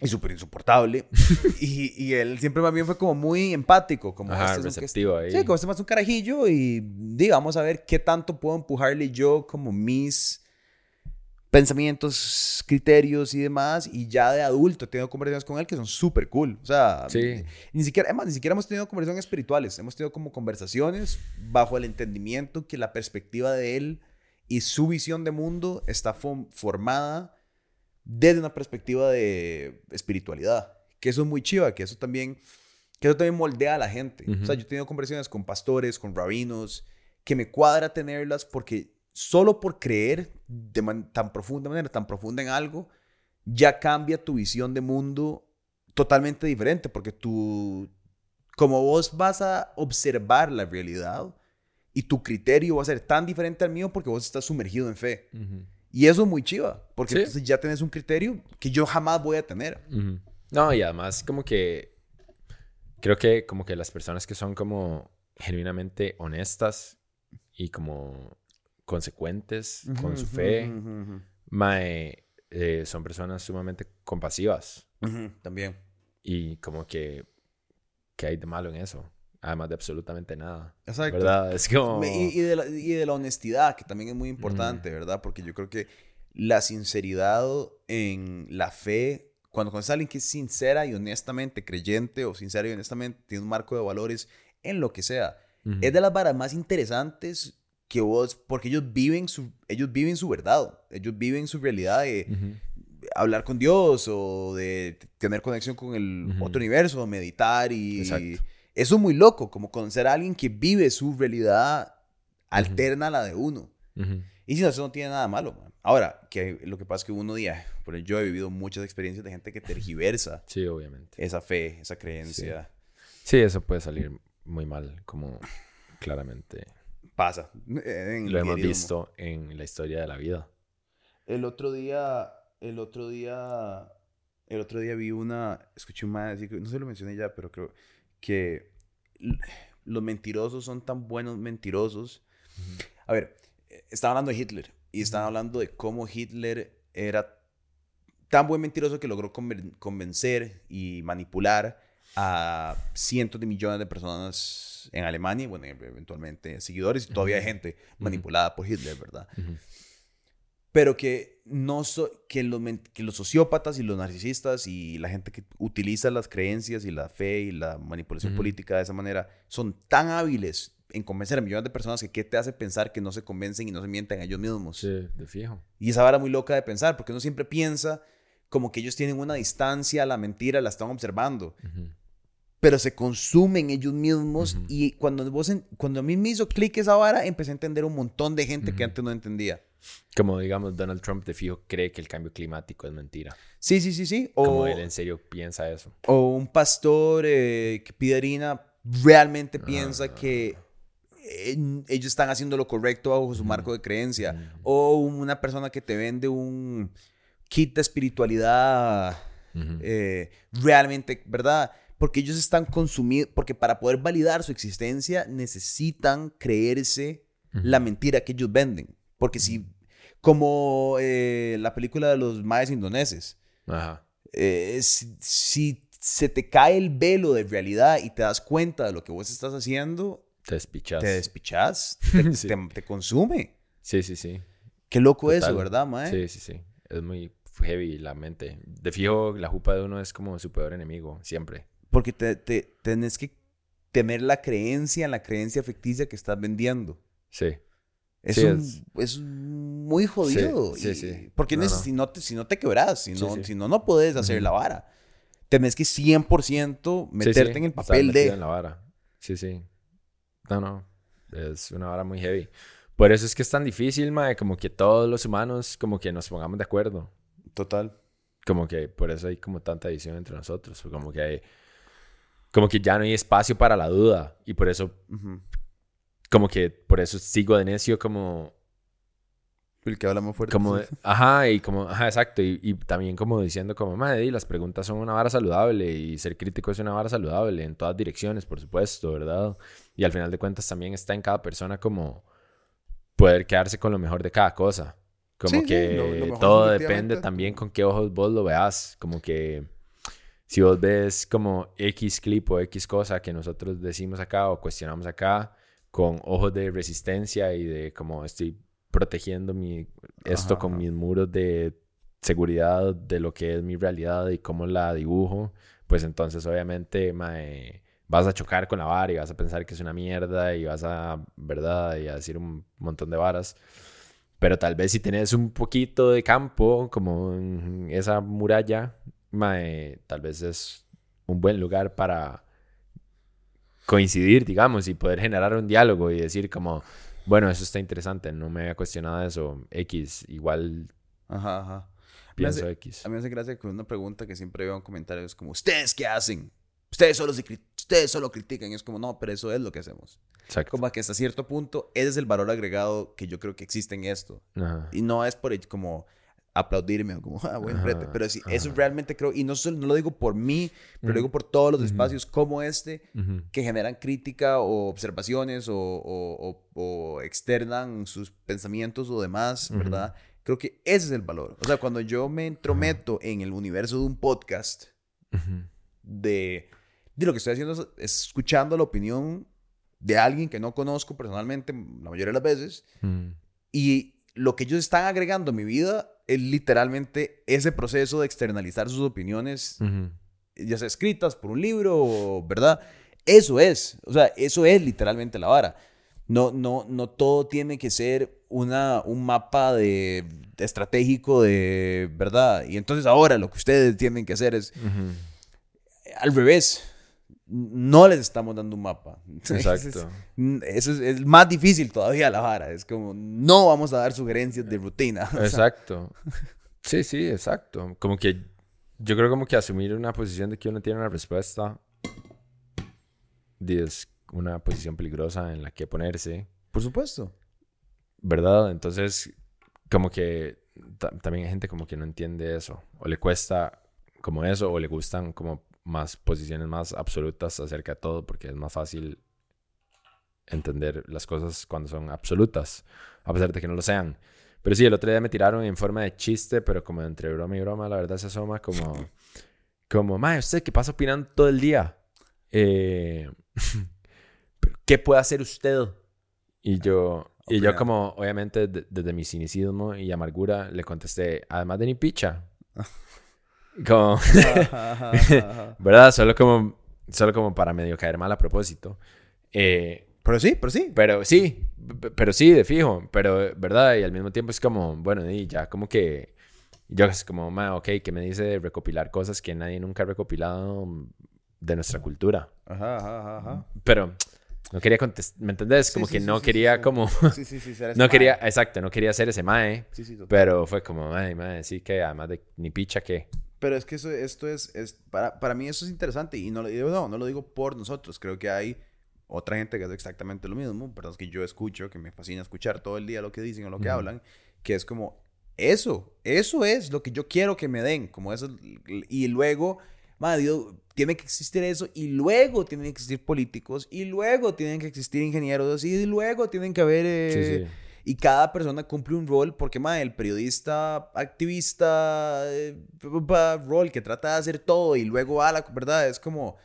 Y súper insoportable. y, y él siempre más bien fue como muy empático, como Ajá, este es un- receptivo ahí. Sí, como este más un carajillo y digamos a ver qué tanto puedo empujarle yo como mis pensamientos, criterios y demás. Y ya de adulto he tenido conversaciones con él que son súper cool. O sea, Sí. ni siquiera, además, ni siquiera hemos tenido conversaciones espirituales. Hemos tenido como conversaciones bajo el entendimiento que la perspectiva de él y su visión de mundo está fo- formada desde una perspectiva de espiritualidad. Que eso es muy chiva, que eso también, que eso también moldea a la gente. O sea, yo he tenido conversaciones con pastores, con rabinos, que me cuadra tenerlas porque solo por creer de man- tan profunda manera, tan profunda en algo, ya cambia tu visión de mundo totalmente diferente, porque tú, como vos vas a observar la realidad y tu criterio va a ser tan diferente al mío porque vos estás sumergido en fe. Ujú. Y eso es muy chiva, porque Sí. entonces ya tenés un criterio que yo jamás voy a tener. No, y además como que creo que como que las personas que son como genuinamente honestas y como consecuentes con su fe, mae, eh, son personas sumamente compasivas También. y como que ¿qué hay de malo en eso? Además de absolutamente nada. Exacto. ¿Verdad? Es como... Y, y de la, y de la honestidad, que también es muy importante, ¿verdad? Porque yo creo que la sinceridad en la fe, cuando conoces a alguien que es sincera y honestamente creyente o sincera y honestamente tiene un marco de valores en lo que sea, Ujú. es de las varas más interesantes que vos, porque ellos viven su, ellos viven su verdad, ellos viven su realidad de hablar con Dios o de tener conexión con el Ujú. otro universo, meditar y Exacto. Eso es muy loco, como conocer a alguien que vive su realidad alterna a la de uno. Y si no, eso no tiene nada malo, man. Ahora, que lo que pasa es que uno día, por ejemplo, yo he vivido muchas experiencias de gente que tergiversa Sí, obviamente. esa fe, esa creencia. Sí, eso puede salir muy mal, como claramente Pasa. en lo hemos visto en la historia de la vida. El otro día, el otro día, el otro día vi una, escuché un man decir, no se lo mencioné ya, pero creo que los mentirosos son tan buenos mentirosos. A ver, eh, estaban hablando de Hitler y estaban hablando de cómo Hitler era tan buen mentiroso que logró conven- convencer y manipular a cientos de millones de personas en Alemania y, bueno, eventualmente seguidores y todavía hay gente manipulada por Hitler, ¿verdad? Pero que no so- que, los, que los sociópatas y los narcisistas y la gente que utiliza las creencias y la fe y la manipulación Ujú. política de esa manera son tan hábiles en convencer a millones de personas que qué te hace pensar que no se convencen y no se mienten a ellos mismos. Sí, de fijo. Y esa vara muy loca de pensar, porque uno siempre piensa como que ellos tienen una distancia a la mentira, la están observando, Ujú. pero se consumen ellos mismos Ujú. y cuando, vos en- cuando a mí me hizo clic esa vara, empecé a entender un montón de gente que antes no entendía. Como digamos, Donald Trump de fijo cree que el cambio climático es mentira. Sí, sí, sí, sí. O, Como él en serio piensa eso. o un pastor eh, que pide harina realmente piensa Ah. que eh, ellos están haciendo lo correcto bajo su marco de creencia. O una persona que te vende un kit de espiritualidad eh, realmente, ¿verdad? Porque ellos están consumidos, porque para poder validar su existencia necesitan creerse la mentira que ellos venden. Porque si, como eh, la película de los maes indoneses, Ajá. eh, si, si se te cae el velo de realidad y te das cuenta de lo que vos estás haciendo, Te despichas. te despichas, te, Sí. te- te consume. Sí, sí, sí. Qué loco eso, Total. ¿verdad, mae? Sí, sí, sí. Es muy heavy la mente. De fijo, la jupa de uno es como su peor enemigo, siempre. Porque te, te- tenés que tener la creencia en la creencia ficticia que estás vendiendo. Sí. Es, Sí, un- es- es muy jodido. sí, y- sí. Porque No, no. Si, no te, si no te quebras, si no, si no, no puedes hacer Ujú. la vara. Tenés que 100% Sí, meterte en el papel de... en la vara. Sí, sí. No, no. Es una vara muy heavy. Por eso es que es tan difícil, mae, como que todos los humanos como que nos pongamos de acuerdo. Total. Como que por eso hay como tanta división entre nosotros. Como que hay, como que ya no hay espacio para la duda y por eso, como que por eso sigo de necio como... El que habla más fuerte. Como, ajá, y como, ajá, exacto, y, también como diciendo como, madre, las preguntas son una vara saludable y ser crítico es una vara saludable en todas direcciones, por supuesto, ¿verdad? Y al final de cuentas también está en cada persona como poder quedarse con lo mejor de cada cosa. Como que todo depende también con qué ojos vos lo veas. Como que si vos ves como X clip o X cosa que nosotros decimos acá o cuestionamos acá con ojos de resistencia y de como estoy protegiendo mi, esto con mis muros de seguridad de lo que es mi realidad y cómo la dibujo, pues entonces obviamente vas a chocar con la vara y vas a pensar que es una mierda y vas a, ¿verdad? Y a decir un montón de varas. Pero tal vez si tienes un poquito de campo, como en esa muralla, tal vez es un buen lugar para coincidir, digamos, y poder generar un diálogo y decir como, bueno, eso está interesante, no me había cuestionado eso, X, igual ajá, ajá. pienso X. A mí me hace gracia con una pregunta que siempre veo en comentarios como, ¿ustedes qué hacen? Ustedes solo, ustedes solo critican. Y es como, no, pero eso es lo que hacemos. Exacto. Como que hasta cierto punto, ese es el valor agregado que yo creo que existe en esto. Y no es por como aplaudirme o como, ah, buen frente. Pero sí, eso realmente creo, y no, no lo digo por mí, pero lo digo por todos los espacios como este que generan crítica o observaciones o, o, o, externan sus pensamientos o demás, ¿verdad? Creo que ese es el valor. O sea, cuando yo me entrometo en el universo de un podcast, de de lo que estoy haciendo es escuchando la opinión de alguien que no conozco personalmente la mayoría de las veces. Y lo que ellos están agregando a mi vida es literalmente ese proceso de externalizar sus opiniones, ya sea escritas por un libro, ¿verdad? Eso es, o sea, eso es literalmente la vara. No, no, no todo tiene que ser una, un mapa de, estratégico de, ¿verdad? Y entonces ahora lo que ustedes tienen que hacer es al revés no les estamos dando un mapa. Exacto. Eso es, más difícil todavía la vara. Es como, no vamos a dar sugerencias de rutina. Exacto. Sí, sí, exacto. Como que yo creo como que asumir una posición de que uno tiene una respuesta es una posición peligrosa en la que ponerse. Por supuesto. ¿Verdad? Entonces, como que también hay gente como que no entiende eso. O le cuesta como eso, o le gustan como más posiciones más absolutas acerca de todo, porque es más fácil entender las cosas cuando son absolutas, a pesar de que no lo sean. Pero sí, el otro día me tiraron en forma de chiste, pero como entre broma y broma, la verdad se asoma como, como, mae, ¿usted qué pasa opinando todo el día? Eh, ¿Qué puede hacer usted? Y yo, y yo como, obviamente, desde mi cinicismo y amargura, le contesté, además de ni picha. Como, ¿verdad? Solo como, solo como para medio caer mal a propósito. Eh, pero sí, pero sí. Pero sí, pero sí, de fijo. Pero, ¿verdad? Y al mismo tiempo es como, bueno, y ya como que, yo es como, ma, ok, que me dice recopilar cosas que nadie nunca ha recopilado de nuestra cultura. Ajá, ajá, ajá. Pero no quería contestar, ¿me entendés? Como que no quería como... Sí, sí, sí, No quería, exacto, no quería ser ese mae. Sí, sí, Pero fue como, mae, mae, sí que además de ni picha que... Pero es que eso, esto es, es para, para mí eso es interesante y no lo digo, no, no lo digo por nosotros, creo que hay otra gente que hace exactamente lo mismo, personas que yo escucho, que me fascina escuchar todo el día lo que dicen o lo que hablan, que es como, eso, eso es lo que yo quiero que me den, como eso, y luego, madre Dios, tiene que existir eso, y luego tienen que existir políticos, y luego tienen que existir ingenieros, y luego tienen que haber... Eh, y cada persona cumple un rol porque, madre, el periodista, activista, eh, rol que trata de hacer todo y luego a la verdad es como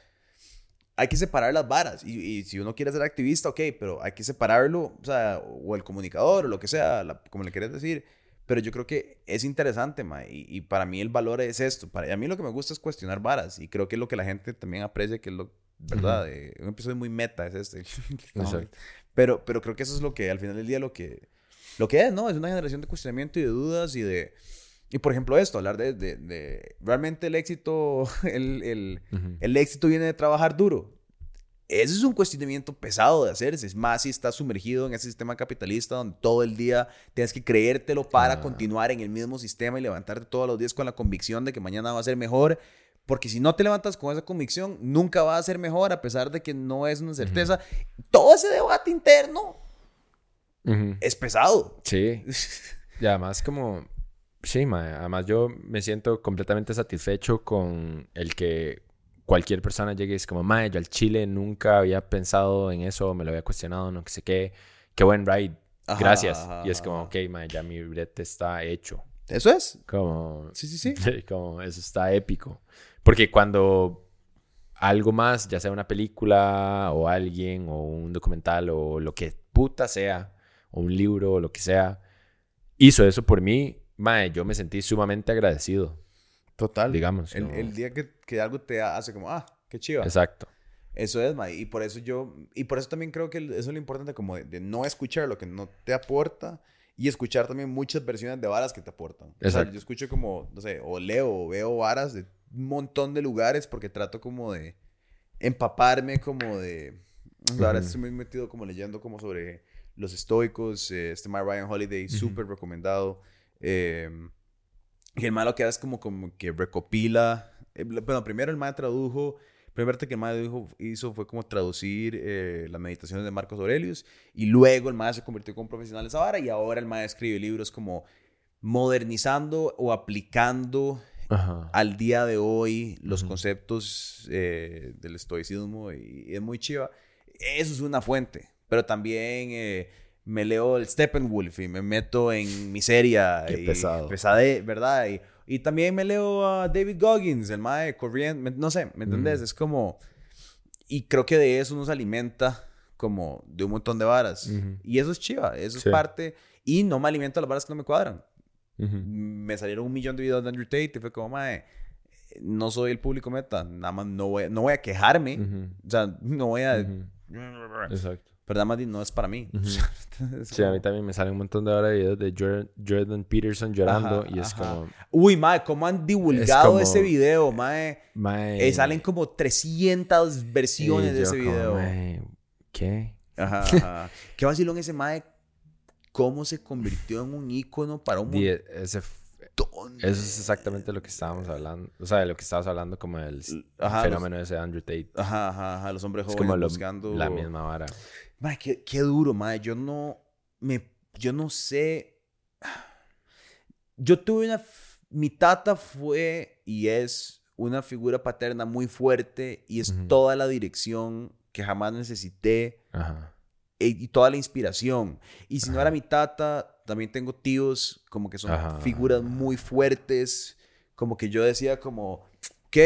hay que separar las varas. Y, si uno quiere ser activista, ok, pero hay que separarlo, o sea, o el comunicador, o lo que sea, como le quieras decir. Pero yo creo que es interesante, ma, y, para mí el valor es esto. Para a mí lo que me gusta es cuestionar varas, y creo que es lo que la gente también aprecia, que es lo, ¿verdad? Eh, un episodio muy meta es este. pero, pero creo que eso es lo que, al final del día, lo que, lo que es, ¿no? Es una generación de cuestionamiento y de dudas y de... Y por ejemplo esto, hablar de... de, realmente el éxito, el, el, el, éxito viene de trabajar duro. Ese es un cuestionamiento pesado de hacerse. Es más si estás sumergido en ese sistema capitalista donde todo el día tienes que creértelo para continuar en el mismo sistema y levantarte todos los días con la convicción de que mañana va a ser mejor. Porque si no te levantas con esa convicción, nunca va a ser mejor a pesar de que no es una certeza. Todo ese debate interno Ujú. es pesado. Sí. Y además como... Sí, mae. Además yo me siento completamente satisfecho con el que cualquier persona llegue y es como, mae, yo al Chile nunca había pensado en eso, me lo había cuestionado, no sé qué. Qué buen ride. Ajá, Gracias. ajá, y es como, ok, mae, ya mi brete está hecho. Eso es. Como... Sí, sí. Sí, como eso está épico. Porque cuando algo más, ya sea una película o alguien o un documental o lo que puta sea, o un libro o lo que sea, hizo eso por mí, mae, yo me sentí sumamente agradecido, Total. digamos. El, como- el día que, que algo te hace como, ah, qué chiva. Exacto. Eso es, ma. Y por eso yo, y por eso también creo que eso es lo importante, como de, de no escuchar lo que no te aporta y escuchar también muchas versiones de varas que te aportan. O sea, Exacto. yo escucho como, no sé, o leo o veo varas de montón de lugares porque trato como de empaparme como de... Ahora Ujú. estoy muy metido como leyendo como sobre los estoicos, eh, este My Ryan Holiday, Ujú. súper recomendado. Eh, y el malo lo que hace es como, como que recopila. eh, bueno, primero el mae tradujo. Primero que el mae hizo fue como traducir eh, las meditaciones de Marcos Aurelius. Y luego el mae se convirtió como profesional en esa vara. Y ahora el mae escribe libros como modernizando o aplicando Ajá. al día de hoy los conceptos eh, del estoicismo. Y, y es muy chiva. Eso es una fuente. Pero también eh, me leo el Steppenwolf y me meto en miseria. Qué y pesado. Pesade, ¿verdad? Y, y también me leo a David Goggins, el mae corriendo. me- No sé, ¿me entendés? Es como... Y creo que de eso nos alimenta como de un montón de varas. Y eso es chiva, eso Sí. es parte. Y no me alimento a las varas que no me cuadran. Ujú. Me salieron un millón de videos de Andrew Tate y fue como, mae, no soy el público meta. Nada más no voy, a- no voy a quejarme. Ujú. O sea, no voy a... Exacto. Pero nada más no es para mí. Es Sí, a mí también me salen un montón de ahora videos de Jordan, Jordan Peterson llorando Ajá, y es ajá. como, Uy, mae, ¿cómo han divulgado como- ese video, mae? mae... Eh, salen como 300 versiones y de ese como, video. mae, ¿Qué? Ajá, ajá. Qué vacilón ese mae. Cómo se convirtió en un ícono para un Di- ese. Eso es exactamente lo que estábamos hablando. O sea, de lo que estabas hablando como el Ajá, fenómeno ese de Andrew Tate. Ajá, ajá, ajá. Los hombres Es jóvenes como lo- buscando... la misma vara. Mae, qué, qué duro, mae. Yo no... Me, yo no sé... Yo tuve una... Mi tata fue y es una figura paterna muy fuerte y es toda la dirección que jamás necesité Ajá. E- y toda la inspiración. Y si no era mi tata, también tengo tíos como que son Ajá. figuras muy fuertes, como que yo decía como, ok,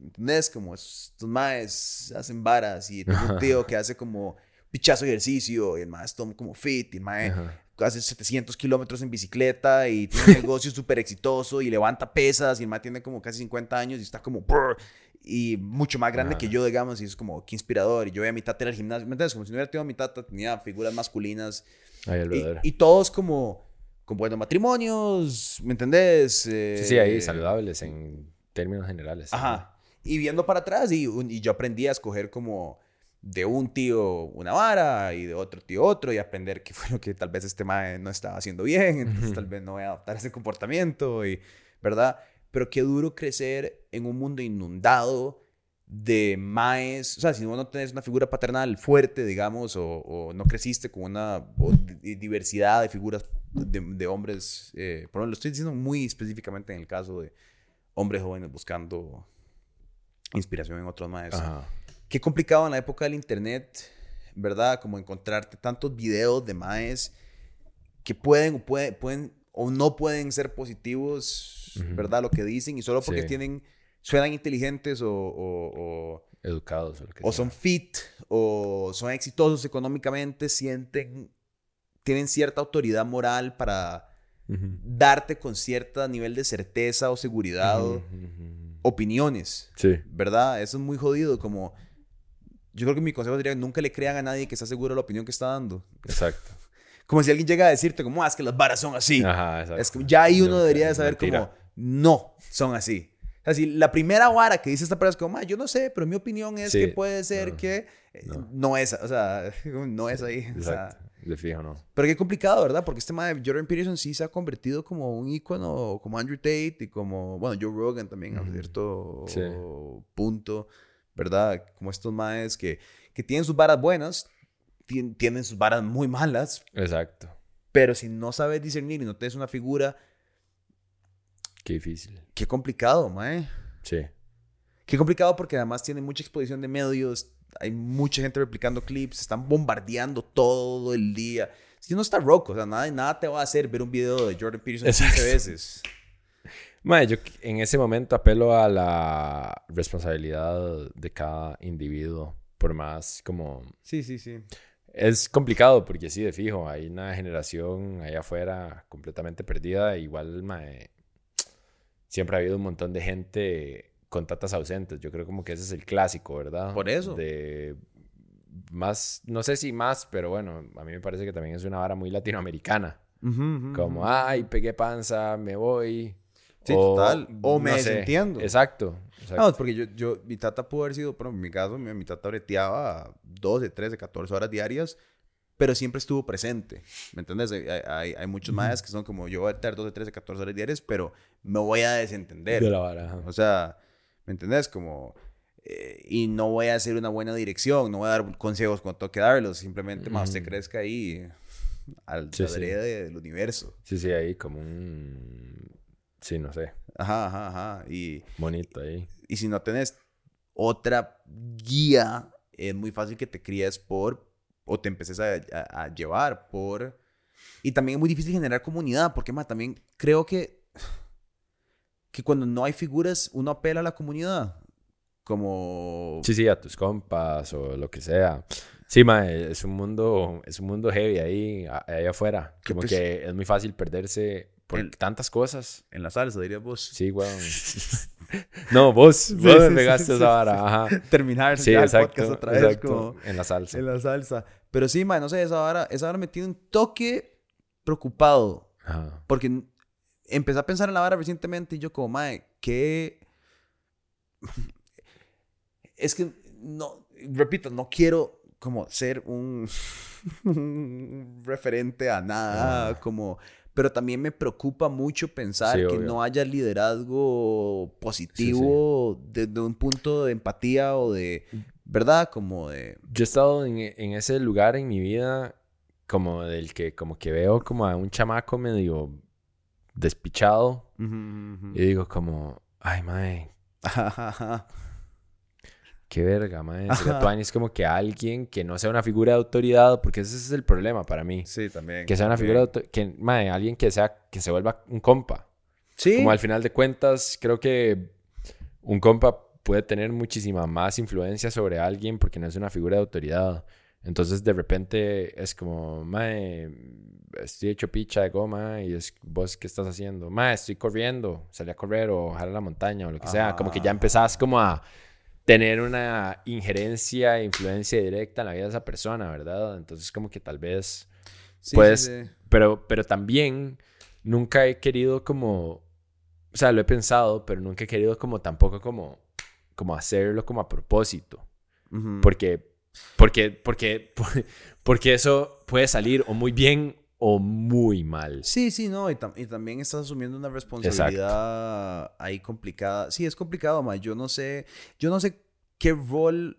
¿entendés? Como estos maes hacen varas y tengo un tío que hace como pichazo ejercicio y el mae es todo como fit y el mae Ajá. hace 700 kilómetros en bicicleta y tiene un negocio súper exitoso y levanta pesas y el mae tiene como casi 50 años y está como brr, y mucho más grande que yo, digamos, y es como que inspirador. Y yo veía a mi tata en el gimnasio, ¿me entiendes? Como si no hubiera tenido a mi tata, tenía figuras masculinas Ay, y, y todos como con buenos matrimonios, ¿me entendés? Eh, Sí, sí, ahí saludables en términos generales. Ajá. Y viendo para atrás, y, y yo aprendí a escoger como de un tío una vara y de otro tío otro y aprender qué fue lo que tal vez este mae no estaba haciendo bien, entonces tal vez no voy a adoptar ese comportamiento, y, ¿verdad? Pero qué duro crecer en un mundo inundado de maes, o sea, si vos no tenés una figura paternal fuerte, digamos, o, o no creciste con una diversidad de figuras de, de hombres, eh, por lo estoy diciendo muy específicamente en el caso de hombres jóvenes buscando inspiración en otros maes. Ajá. Qué complicado en la época del internet, ¿verdad? Como encontrarte tantos videos de maes que pueden pueden o no pueden ser positivos, Ujú. ¿verdad? Lo que dicen y solo porque Sí. tienen suenan inteligentes o, o- o- Educados o lo que o son fit o son exitosos económicamente, sienten tienen cierta autoridad moral para Ujú. darte con cierto nivel de certeza o seguridad Ujú, ujú. opiniones. Sí. ¿verdad? Eso es muy jodido, como... Yo creo que mi consejo sería nunca le crean a nadie que está seguro de la opinión que está dando. Exacto. Como si alguien llega a decirte como, ah, es que las varas son así. Ajá, exacto. es que ya ahí uno Nunca, debería de saber mentira. como, no, son así. O sea, si la primera vara que dice esta persona es como, yo no sé, pero mi opinión es Sí, que puede ser no, que... eh, no. No. es, o sea, no es ahí. O sea, Exacto. de fijo no. Pero qué complicado, ¿verdad? Porque este mae, Jordan Peterson sí se ha convertido como un ícono, como Andrew Tate y como, bueno, Joe Rogan también a cierto Sí. punto, ¿verdad? Como estos maes que, que tienen sus varas buenas, tien- tienen sus varas muy malas, Exacto. pero si no sabes discernir y no tienes una figura, Qué difícil. qué complicado, mae. Sí. Qué complicado porque además tiene mucha exposición de medios, hay mucha gente replicando clips, están bombardeando todo el día. Si no está rock, o sea, nada, nada te va a hacer ver un video de Jordan Peterson 15 Exacto. veces. Mae, yo en ese momento apelo a la responsabilidad de cada individuo, por más como... Sí, sí, sí. Es complicado porque sí, de fijo, hay una generación allá afuera completamente perdida. Igual, mae, siempre ha habido un montón de gente con tatas ausentes. Yo creo como que ese es el clásico, ¿verdad? Por eso. De más, no sé si más, pero bueno, a mí me parece que también es una vara muy latinoamericana. Como, ay, pegué panza, me voy. Sí, total. O me no sé. desentiendo. Exacto. exacto. No, es porque yo, yo, mi tata pudo haber sido, pero en mi caso, mi, mi tata breteaba 12, 13, 14 horas diarias, pero siempre estuvo presente. ¿Me entiendes? Hay, hay, hay muchos más que son como yo voy a estar 12, 13, 14 horas diarias, pero me voy a desentender. De la vara. ajá. O sea, ¿me entendés? Como... eh, y no voy a hacer una buena dirección, no voy a dar consejos cuando tengo que darlos, simplemente más usted Ujú. crezca ahí al Sí, sí. del universo. Sí, sí, ahí como un... Sí, no sé. Ajá, ajá, ajá. Y, Bonito ahí. y si no tenés otra guía, es muy fácil que te críes por, o te empeces a, a- a llevar por... Y también es muy difícil generar comunidad, porque ma, también creo que, que cuando no hay figuras, uno apela a la comunidad. Como... Sí, sí, a tus compas o lo que sea. Sí, mae, es un mundo, es un mundo heavy ahí, ahí afuera. Como pues- que es muy fácil perderse por tantas cosas. En la salsa, dirías vos. Sí, weón. No, vos, vos sí, me pegaste sí, esa vara, ajá. Terminar ya el exacto, podcast otra vez exacto. como En la salsa. en la salsa. Pero sí, ma, no sé, esa hora, esa hora me tiene un toque preocupado. Ajá. Porque empecé a pensar en la vara recientemente y yo como, mae, ¿qué...? Es que, no, repito, no quiero como ser un, un referente a nada, como... Pero también me preocupa mucho pensar Sí, que obvio. no haya liderazgo positivo desde un punto de empatía o de, ¿verdad? Como de... Yo he estado en, en ese lugar en mi vida como del que como que veo como a un chamaco medio despichado y digo como, ay, mae, qué verga, mae. Tuanis como que alguien que no sea una figura de autoridad, porque ese es el problema para mí. Sí, también. Que sea una figura de autoridad, que, mae, alguien que sea, que se vuelva un compa. Sí. Como al final de cuentas, creo que un compa puede tener muchísima más influencia sobre alguien porque no es una figura de autoridad. Entonces, de repente es como, mae, estoy hecho picha de goma y es vos, ¿qué estás haciendo? Mae, estoy corriendo, salí a correr o bajar a la montaña o lo que sea. Como que ya Ah. empezás como a tener una injerencia e influencia directa en la vida de esa persona, ¿verdad? Entonces, como que tal vez Sí, Puedes- sí, sí. pero, pero también nunca he querido como, o sea, lo he pensado, pero nunca he querido como tampoco como, como hacerlo como a propósito. Porque, porque, porque, porque eso puede salir o muy bien o muy mal. Sí, sí, no, y, tam- y también estás asumiendo una responsabilidad ahí complicada. Sí, es complicado, ma. Yo no sé, yo no sé qué rol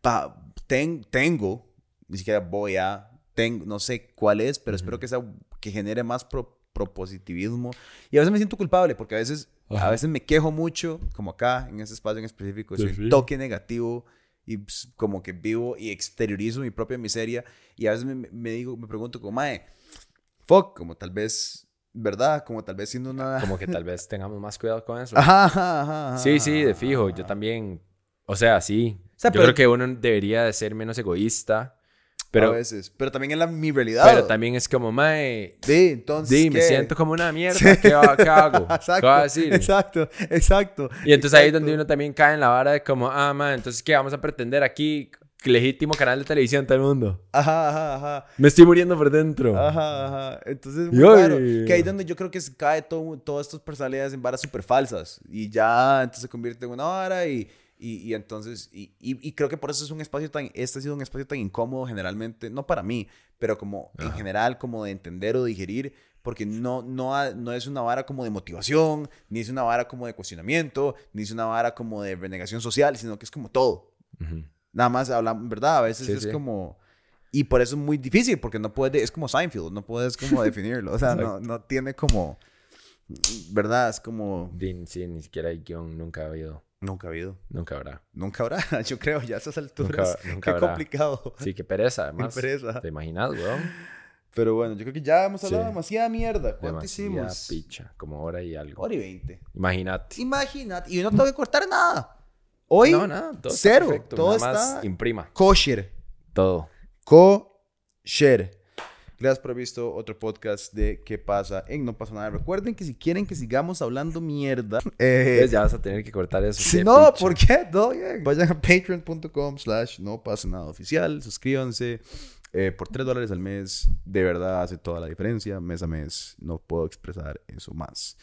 pa- ten- tengo, ni siquiera voy a, tengo, no sé cuál es, pero espero que sea, que genere más pro- propositivismo. Y a veces me siento culpable, porque a veces, a veces me quejo mucho, como acá, en ese espacio en específico, soy un toque negativo y pues, como que vivo y exteriorizo mi propia miseria y a veces me, me digo, me pregunto como, mae, fuck, como tal vez, ¿verdad? Como tal vez siendo una... Como que tal vez tengamos más cuidado con eso. Ajá, ajá, ajá, Sí, sí, de fijo. Yo también, o sea, sí. sea, Yo pero- creo que uno debería de ser menos egoísta, a pero, veces, pero también es la, mi realidad. pero también es como, mae, Sí, entonces... Sí, me ¿qué? siento como una mierda. ¿Qué, va- qué hago? ¿Qué Exacto, a decir? exacto, exacto. Y entonces ahí es exacto. donde uno también cae en la vara de como, ah, man, entonces ¿qué vamos a pretender aquí? Legítimo canal de televisión todo el mundo. Ajá, ajá, ajá. Me estoy muriendo por dentro. Ajá, ajá. Entonces, muy ay. Que ahí es donde yo creo que se cae todo, todas estas personalidades en varas súper falsas. Y ya, entonces se convierte en una vara y, Y, y entonces, y, y, y creo que por eso es un espacio tan, este ha sido un espacio tan incómodo generalmente, no para mí, pero como en Ajá. general, como de entender o digerir, porque no, no, ha- no es una vara como de motivación, ni es una vara como de cuestionamiento, ni es una vara como de renegación social, sino que es como todo. Ujú. Nada más hablamos, ¿verdad? A veces Sí, es sí. como... Y por eso es muy difícil, porque no puedes, es como Seinfeld, no puedes como definirlo, o sea, no, no tiene como, ¿verdad? Es como, Sí, ni siquiera hay guion, nunca ha habido, nunca ha habido, nunca habrá. nunca habrá, yo creo, ya a esas alturas, Nunca- nunca qué habrá. complicado. Sí, qué pereza, además. pereza. ¿Te imaginas, weón? Pero bueno, yo creo que ya hemos hablado Sí. demasiada mierda. ¿Cuánto Demasiada hicimos? picha, como hora y algo. Hora y veinte. Imagínate. Imagínate, y yo no tengo que cortar nada. Hoy, No, nada, todo está cero, perfecto, todo nada más está imprima. kosher. Todo. Kosher. Gracias por haber visto otro podcast de ¿Qué pasa en No pasa nada? Recuerden que si quieren que sigamos hablando mierda, eh, Entonces ya vas a tener que cortar eso. si no. ¿por qué? Vayan a patreon.com slash no pasa nada oficial, suscríbanse. eh, por 3 dólares al mes, de verdad hace toda la diferencia. Mes a mes, no puedo expresar eso más.